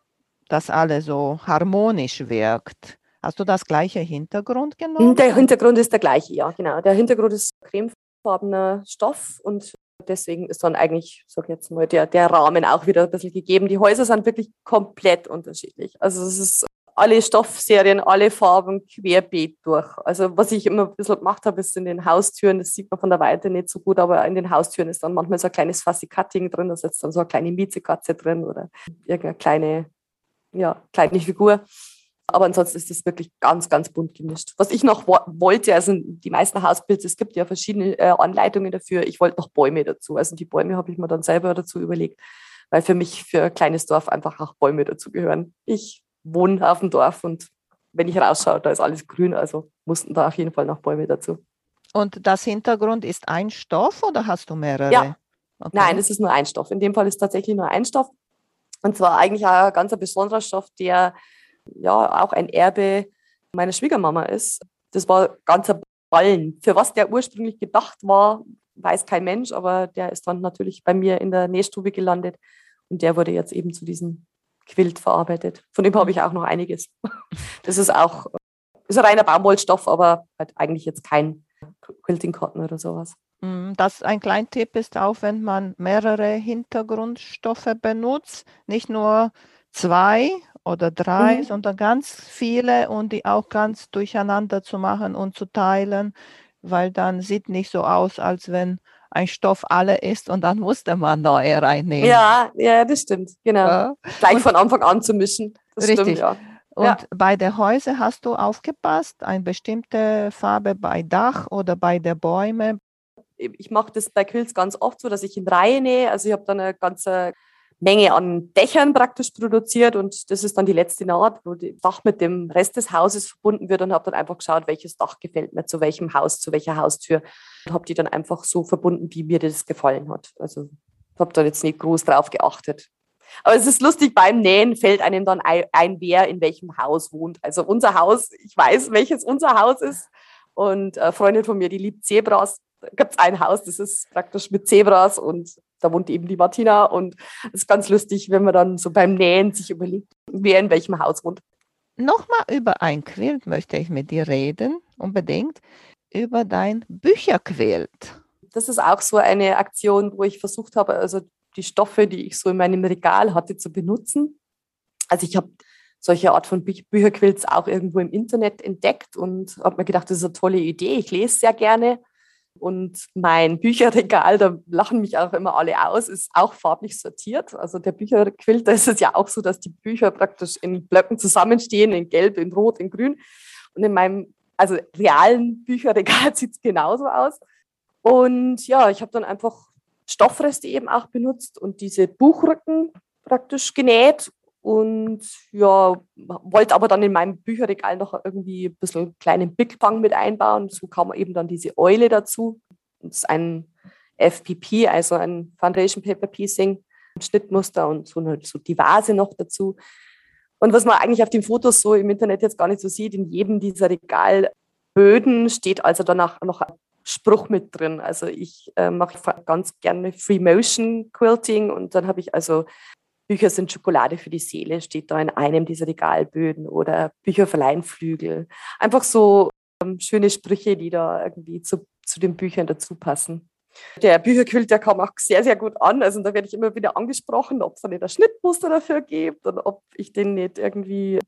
das alles so harmonisch wirkt? Hast du das gleiche Hintergrund genommen? Der Hintergrund ist der gleiche, ja, genau. Der Hintergrund ist cremefarbener Stoff und deswegen ist dann eigentlich, sag ich jetzt mal, der, der Rahmen auch wieder ein bisschen gegeben. Die Häuser sind wirklich komplett unterschiedlich. Also es ist alle Stoffserien, alle Farben querbeet durch. Also was ich immer ein bisschen gemacht habe, ist in den Haustüren, das sieht man von der Weite nicht so gut, aber in den Haustüren ist dann manchmal so ein kleines Fassi-Cutting drin, da sitzt dann so eine kleine Miezekatze drin oder irgendeine kleine, ja, kleine Figur. Aber ansonsten ist das wirklich ganz, ganz bunt gemischt. Was ich noch wollte, also die meisten Hauspilze, es gibt ja verschiedene äh, Anleitungen dafür. Ich wollte noch Bäume dazu. Also die Bäume habe ich mir dann selber dazu überlegt, weil für mich, für ein kleines Dorf einfach auch Bäume dazu gehören. Ich wohne auf dem Dorf und wenn ich rausschaue, da ist alles grün, also mussten da auf jeden Fall noch Bäume dazu. Und das Hintergrund ist ein Stoff oder hast du mehrere? Ja. Okay. Nein, es ist nur ein Stoff. In dem Fall ist tatsächlich nur ein Stoff. Und zwar eigentlich auch ein ganz besonderer Stoff, der ja auch ein Erbe meiner Schwiegermama ist. Das war ganzer Ballen. Für was der ursprünglich gedacht war, weiß kein Mensch, aber der ist dann natürlich bei mir in der Nähstube gelandet und der wurde jetzt eben zu diesem Quilt verarbeitet. Von dem habe ich auch noch einiges. Das ist auch ist ein reiner Baumwollstoff, aber halt eigentlich jetzt kein Quilting Cotton oder sowas. Mm, das ein kleiner Tipp ist auch, wenn man mehrere Hintergrundstoffe benutzt, nicht nur zwei oder drei, mhm. sondern ganz viele und die auch ganz durcheinander zu machen und zu teilen, weil dann sieht nicht so aus, als wenn ein Stoff alle ist und dann musste man neue reinnehmen. Ja, ja, das stimmt, genau. Ja. Gleich und, von Anfang an zu mischen. Das richtig. Stimmt, ja. Und ja. bei der Häuser hast du aufgepasst, eine bestimmte Farbe bei Dach oder bei der Bäume? Ich mache das bei Quilts ganz oft so, dass ich in Reihe nähe. Also ich habe dann eine ganze Menge an Dächern praktisch produziert und das ist dann die letzte Naht, wo das Dach mit dem Rest des Hauses verbunden wird und habe dann einfach geschaut, welches Dach gefällt mir, zu welchem Haus, zu welcher Haustür und habe die dann einfach so verbunden, wie mir das gefallen hat. Also habe da jetzt nicht groß drauf geachtet. Aber es ist lustig, beim Nähen fällt einem dann ein, wer in welchem Haus wohnt. Also unser Haus, ich weiß, welches unser Haus ist. Und eine Freundin von mir, die liebt Zebras. Gibt es ein Haus, das ist praktisch mit Zebras und da wohnt eben die Martina und es ist ganz lustig, wenn man dann so beim Nähen sich überlegt, wer in welchem Haus wohnt. Nochmal über ein Quilt möchte ich mit dir reden, unbedingt, über dein Bücherquilt. Das ist auch so eine Aktion, wo ich versucht habe, also die Stoffe, die ich so in meinem Regal hatte, zu benutzen. Also ich habe solche Art von Bü Bücherquilts auch irgendwo im Internet entdeckt und habe mir gedacht, das ist eine tolle Idee. Ich lese sehr gerne und mein Bücherregal, da lachen mich auch immer alle aus, ist auch farblich sortiert. Also der Bücherquilt, da ist es ja auch so, dass die Bücher praktisch in Blöcken zusammenstehen, in Gelb, in Rot, in Grün. Und in meinem also realen Bücherregal sieht es genauso aus. Und ja, ich habe dann einfach Stoffreste eben auch benutzt und diese Buchrücken praktisch genäht und ja, wollte aber dann in meinem Bücherregal noch irgendwie ein bisschen einen kleinen Big Bang mit einbauen. So kam eben dann diese Eule dazu. Das ist ein FPP, also ein Foundation Paper Piecing, ein Schnittmuster und so, eine, so die Vase noch dazu. Und was man eigentlich auf den Fotos so im Internet jetzt gar nicht so sieht, in jedem dieser Regalböden steht also danach noch ein Spruch mit drin. Also ich äh, mache ganz gerne Free Motion Quilting und dann habe ich also Bücher sind Schokolade für die Seele, steht da in einem dieser Regalböden oder Bücher verleihen Flügel. Einfach so ähm, schöne Sprüche, die da irgendwie zu, zu den Büchern dazu passen. Der Bücherquilt, der kam auch sehr, sehr gut an. Also da werde ich immer wieder angesprochen, ob es da nicht ein Schnittmuster dafür gibt und ob ich den nicht irgendwie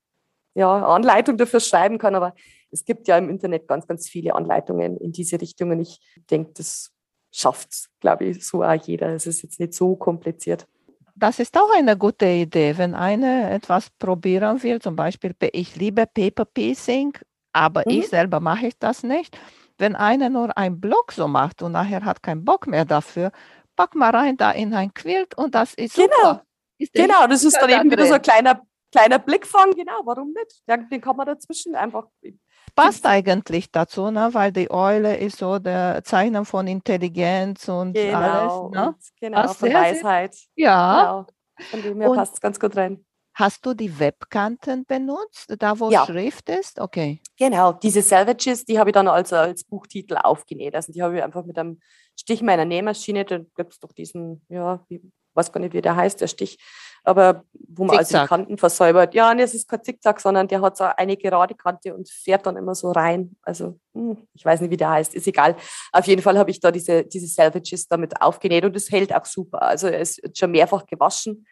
ja, Anleitung dafür schreiben kann. Aber es gibt ja im Internet ganz, ganz viele Anleitungen in diese Richtung und ich denke, das schafft, glaube ich, so auch jeder. Es ist jetzt nicht so kompliziert das ist auch eine gute Idee, wenn einer etwas probieren will, zum Beispiel, ich liebe Paper Piecing, aber mhm. ich selber mache ich das nicht. Wenn einer nur einen Blog so macht und nachher hat keinen Bock mehr dafür, pack mal rein da in ein Quilt und das ist Genau. super. Ist Genau, das ist dann da eben wieder so ein drin. kleiner, kleiner Blickfang. Genau, warum nicht? Den kann man dazwischen einfach. Passt eigentlich dazu, ne? weil die Eule ist so der Zeichen von Intelligenz und Genau, alles. Ne? genau Passt von Weisheit. Ja. Genau. Von dem her passt es ganz gut rein. Hast du die Webkanten benutzt, da wo Ja. Schrift ist? Okay. Genau, diese Salvages, die habe ich dann also als Buchtitel aufgenäht. Also die habe ich einfach mit einem Stich meiner Nähmaschine, da gibt es doch diesen, ja, ich weiß gar nicht, wie der heißt, der Stich, aber wo man also die Zickzack. Kanten versäubert. Ja, nee, es ist kein Zickzack, sondern der hat so eine gerade Kante und fährt dann immer so rein. Also, hm, ich weiß nicht, wie der heißt, ist egal. Auf jeden Fall habe ich da diese, diese Salvages damit aufgenäht und es hält auch super. Also er ist schon mehrfach gewaschen,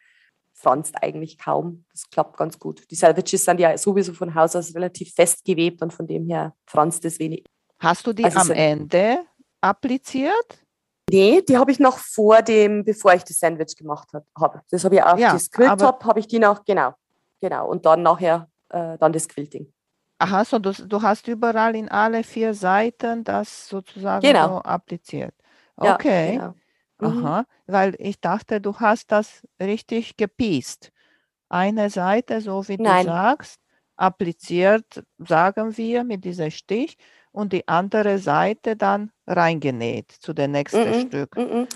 franzt eigentlich kaum. Das klappt ganz gut. Die Salvages sind ja sowieso von Haus aus relativ fest gewebt und von dem her franzt es wenig. Hast du die Also am so- Ende appliziert? Nee, die habe ich noch vor dem, bevor ich das Sandwich gemacht habe. Hab. Das habe ich auf Ja, das Quilt aber- Top, habe ich die noch, genau, genau. Und dann nachher äh, dann das Quilting. Aha, so du, du hast überall in alle vier Seiten das sozusagen Genau. so appliziert. Ja, Okay. Genau. Mhm. Aha, weil ich dachte, du hast das richtig gepiest. Eine Seite, so wie Nein. du sagst, appliziert, sagen wir, mit diesem Stich und die andere Seite dann reingenäht zu dem nächsten Mhm, Stück. Mhm.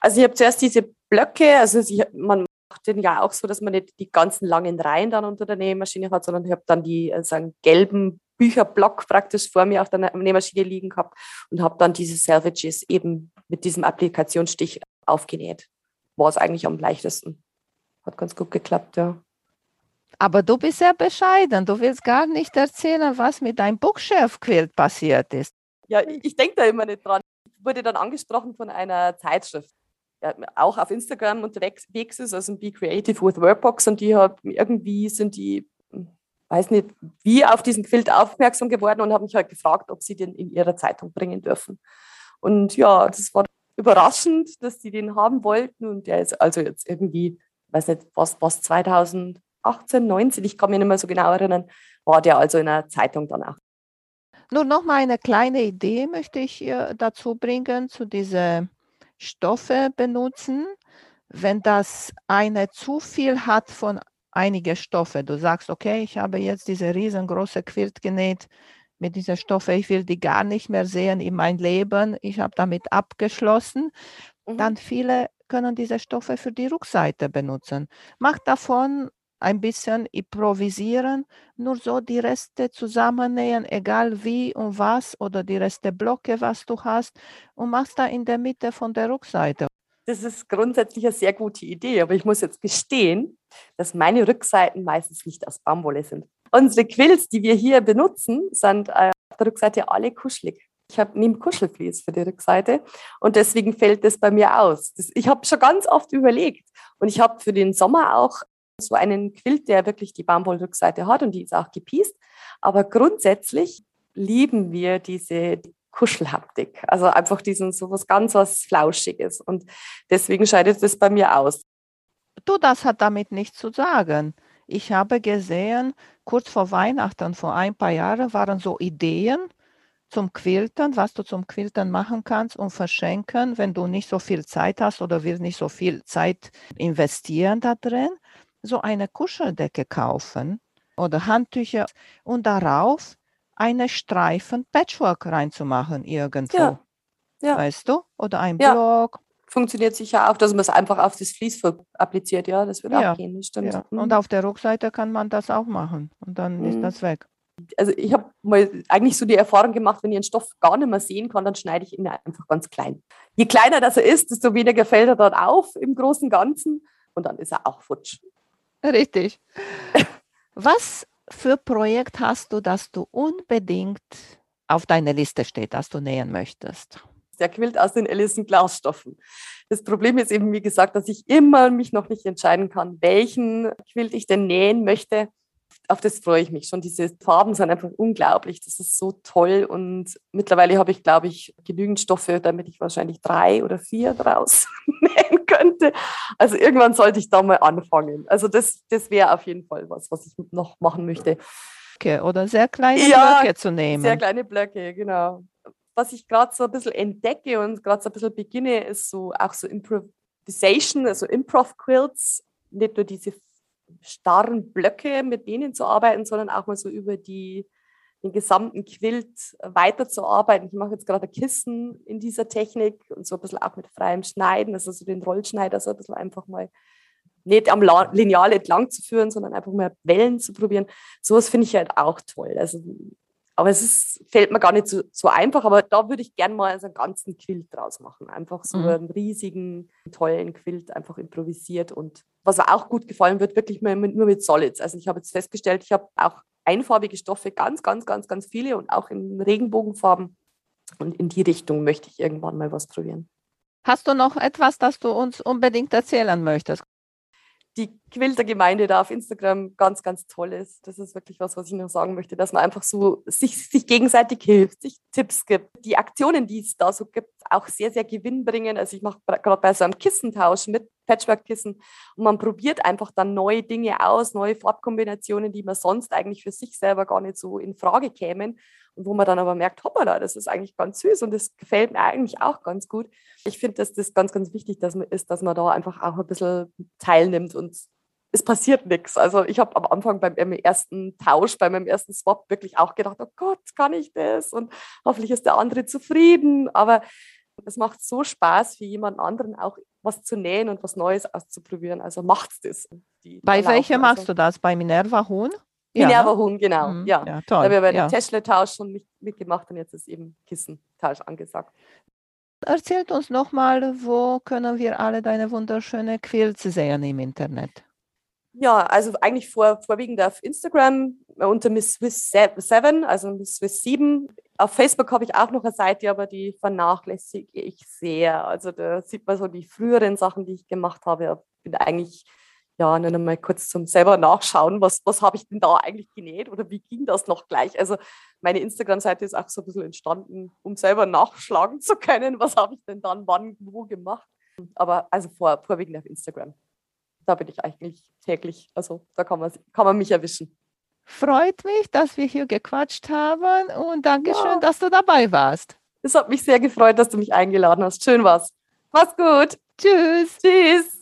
Also ich habe zuerst diese Blöcke, also sie, man macht den ja auch so, dass man nicht die ganzen langen Reihen dann unter der Nähmaschine hat, sondern ich habe dann die also einen gelben Bücherblock praktisch vor mir auf der Nä- Nähmaschine liegen gehabt und habe dann diese Salvages eben mit diesem Applikationsstich aufgenäht. War es eigentlich am leichtesten. Hat ganz gut geklappt, ja. Aber du bist sehr bescheiden. Du willst gar nicht erzählen, was mit deinem Bookshelf-Quilt passiert ist. Ja, ich, denke da immer nicht dran. Ich wurde dann angesprochen von einer Zeitschrift, ja, auch auf Instagram unterwegs ist, also Be Creative with Workbox und die hat irgendwie sind die, weiß nicht, wie auf diesen Quilt aufmerksam geworden und haben mich halt gefragt, ob sie den in ihrer Zeitung bringen dürfen. Und ja, das war überraschend, dass die den haben wollten und der ist also jetzt irgendwie, weiß nicht, was, was 2018, 19, ich kann mich nicht mehr so genau erinnern, war der also in einer Zeitung dann auch. Nur noch mal eine kleine Idee möchte ich dazu bringen, zu diese Stoffe benutzen. Wenn das eine zu viel hat von einigen Stoffe, du sagst, okay, ich habe jetzt diese riesengroße Quilt genäht mit dieser Stoffe, ich will die gar nicht mehr sehen in mein Leben, ich habe damit abgeschlossen, Mhm. dann viele können diese Stoffe für die Rückseite benutzen. Mach davon ein bisschen improvisieren, nur so die Reste zusammennähen, egal wie und was, oder die Reste Blocke, was du hast, und machst da in der Mitte von der Rückseite. Das ist grundsätzlich eine sehr gute Idee, aber ich muss jetzt gestehen, dass meine Rückseiten meistens nicht aus Baumwolle sind. Unsere Quills, die wir hier benutzen, sind äh, auf der Rückseite alle kuschelig. Ich habe nehme Kuschelflies für die Rückseite und deswegen fällt das bei mir aus. Das, ich habe schon ganz oft überlegt und ich habe für den Sommer auch so einen Quilt, der wirklich die Baumwollrückseite hat und die ist auch gepiest. Aber grundsätzlich lieben wir diese Kuschelhaptik. Also einfach diesen so was ganz was Flauschiges. Und deswegen scheidet das bei mir aus. Du, das hat damit nichts zu sagen. Ich habe gesehen, kurz vor Weihnachten, vor ein paar Jahren, waren so Ideen zum Quilten, was du zum Quilten machen kannst und verschenken, wenn du nicht so viel Zeit hast oder willst nicht so viel Zeit investieren da drin. So eine Kuscheldecke kaufen oder Handtücher und darauf eine Streifen Patchwork reinzumachen irgendwo. Ja, ja. Weißt du? Oder ein Ja. Block. Funktioniert sicher auch, dass man es einfach auf das Vlies appliziert. Ja, das wird Ja, auch gehen, stimmt. Ja. Mhm. Und auf der Rückseite kann man das auch machen und dann ist Mhm. das weg. also ich habe mal eigentlich so die Erfahrung gemacht, wenn ich einen Stoff gar nicht mehr sehen kann, dann schneide ich ihn einfach ganz klein. Je kleiner das er ist, desto weniger fällt er dann auf im großen Ganzen und dann ist er auch futsch. Richtig. Was für Projekt hast du, das du unbedingt auf deiner Liste steht, das du nähen möchtest? Der Quilt aus den Ellison Glasstoffen. Das Problem ist eben, wie gesagt, dass ich immer mich noch nicht entscheiden kann, welchen Quilt ich denn nähen möchte. Auf das freue ich mich schon. Diese Farben sind einfach unglaublich. Das ist so toll. Und mittlerweile habe ich, glaube ich, genügend Stoffe, damit ich wahrscheinlich drei oder vier draus nähen könnte. Also irgendwann sollte ich da mal anfangen. Also das, das wäre auf jeden Fall was, was ich noch machen möchte. Blöcke Oder sehr kleine Ja, Blöcke zu nehmen. Sehr kleine Blöcke, genau. was ich gerade so ein bisschen entdecke und gerade so ein bisschen beginne, ist so auch so Improvisation, also Improv-Quilts, nicht nur diese starren Blöcke, mit denen zu arbeiten, sondern auch mal so über die, den gesamten Quilt weiterzuarbeiten. Ich mache jetzt gerade Kissen in dieser Technik und so ein bisschen auch mit freiem Schneiden, also so den Rollschneider so ein bisschen einfach mal nicht am Lineal entlang zu führen, sondern einfach mal Wellen zu probieren. Sowas finde ich halt auch toll. Also, aber es ist, fällt mir gar nicht so, so einfach, aber da würde ich gerne mal so einen ganzen Quilt draus machen. Einfach so mhm. einen riesigen, tollen Quilt, einfach improvisiert. Und was auch gut gefallen wird, wirklich nur mit, nur mit Solids. Also ich habe jetzt festgestellt, ich habe auch einfarbige Stoffe, ganz, ganz, ganz, ganz viele und auch in Regenbogenfarben. Und in die Richtung möchte ich irgendwann mal was probieren. Hast du noch etwas, das du uns unbedingt erzählen möchtest? Die Quiltergemeinde da auf Instagram ganz, ganz toll ist. Das ist wirklich was, was ich noch sagen möchte, dass man einfach so sich, sich gegenseitig hilft, sich Tipps gibt. Die Aktionen, die es da so gibt, auch sehr, sehr gewinnbringend. Also ich mache gerade bei so einem Kissentausch mit Patchwork-Kissen und man probiert einfach dann neue Dinge aus, neue Farbkombinationen, die man sonst eigentlich für sich selber gar nicht so in Frage kämen wo man dann aber merkt, hoppala, das ist eigentlich ganz süß und das gefällt mir eigentlich auch ganz gut. Ich finde, dass das ganz, ganz wichtig dass man ist, dass man da einfach auch ein bisschen teilnimmt und es passiert nichts. Also ich habe am Anfang beim ersten Tausch, bei meinem ersten Swap wirklich auch gedacht, oh Gott, kann ich das? Und hoffentlich ist der andere zufrieden. Aber es macht so Spaß für jemand anderen auch was zu nähen und was Neues auszuprobieren. Also macht's das. bei welcher machst also. du das? Bei Minerva Huhn? Minerva ja, ne? Huhn, genau. Mhm. Ja. ja, toll. Da haben wir bei ja. dem Teschle-Tausch schon mit, mitgemacht und jetzt ist eben Kissentausch angesagt. Erzählt uns nochmal, wo können wir alle deine wunderschöne Quilts sehen im Internet? Ja, also eigentlich vor, vorwiegend auf Instagram unter Miss Swiss 7, also Miss Swiss 7. Auf Facebook habe ich auch noch eine Seite, aber die vernachlässige ich sehr. Also da sieht man so die früheren Sachen, die ich gemacht habe. Ich bin eigentlich ja, nur mal kurz zum selber nachschauen, was, was habe ich denn da eigentlich genäht oder wie ging das noch gleich? Also meine Instagram-Seite ist auch so ein bisschen entstanden, um selber nachschlagen zu können, was habe ich denn dann wann, wo gemacht. Aber also vor, vorwiegend auf Instagram. Da bin ich eigentlich täglich, also da kann man, kann man mich erwischen. Freut mich, dass wir hier gequatscht haben und Dankeschön, ja. dass du dabei warst. Es hat mich sehr gefreut, dass du mich eingeladen hast. Schön war's. Mach's gut. Tschüss. Tschüss.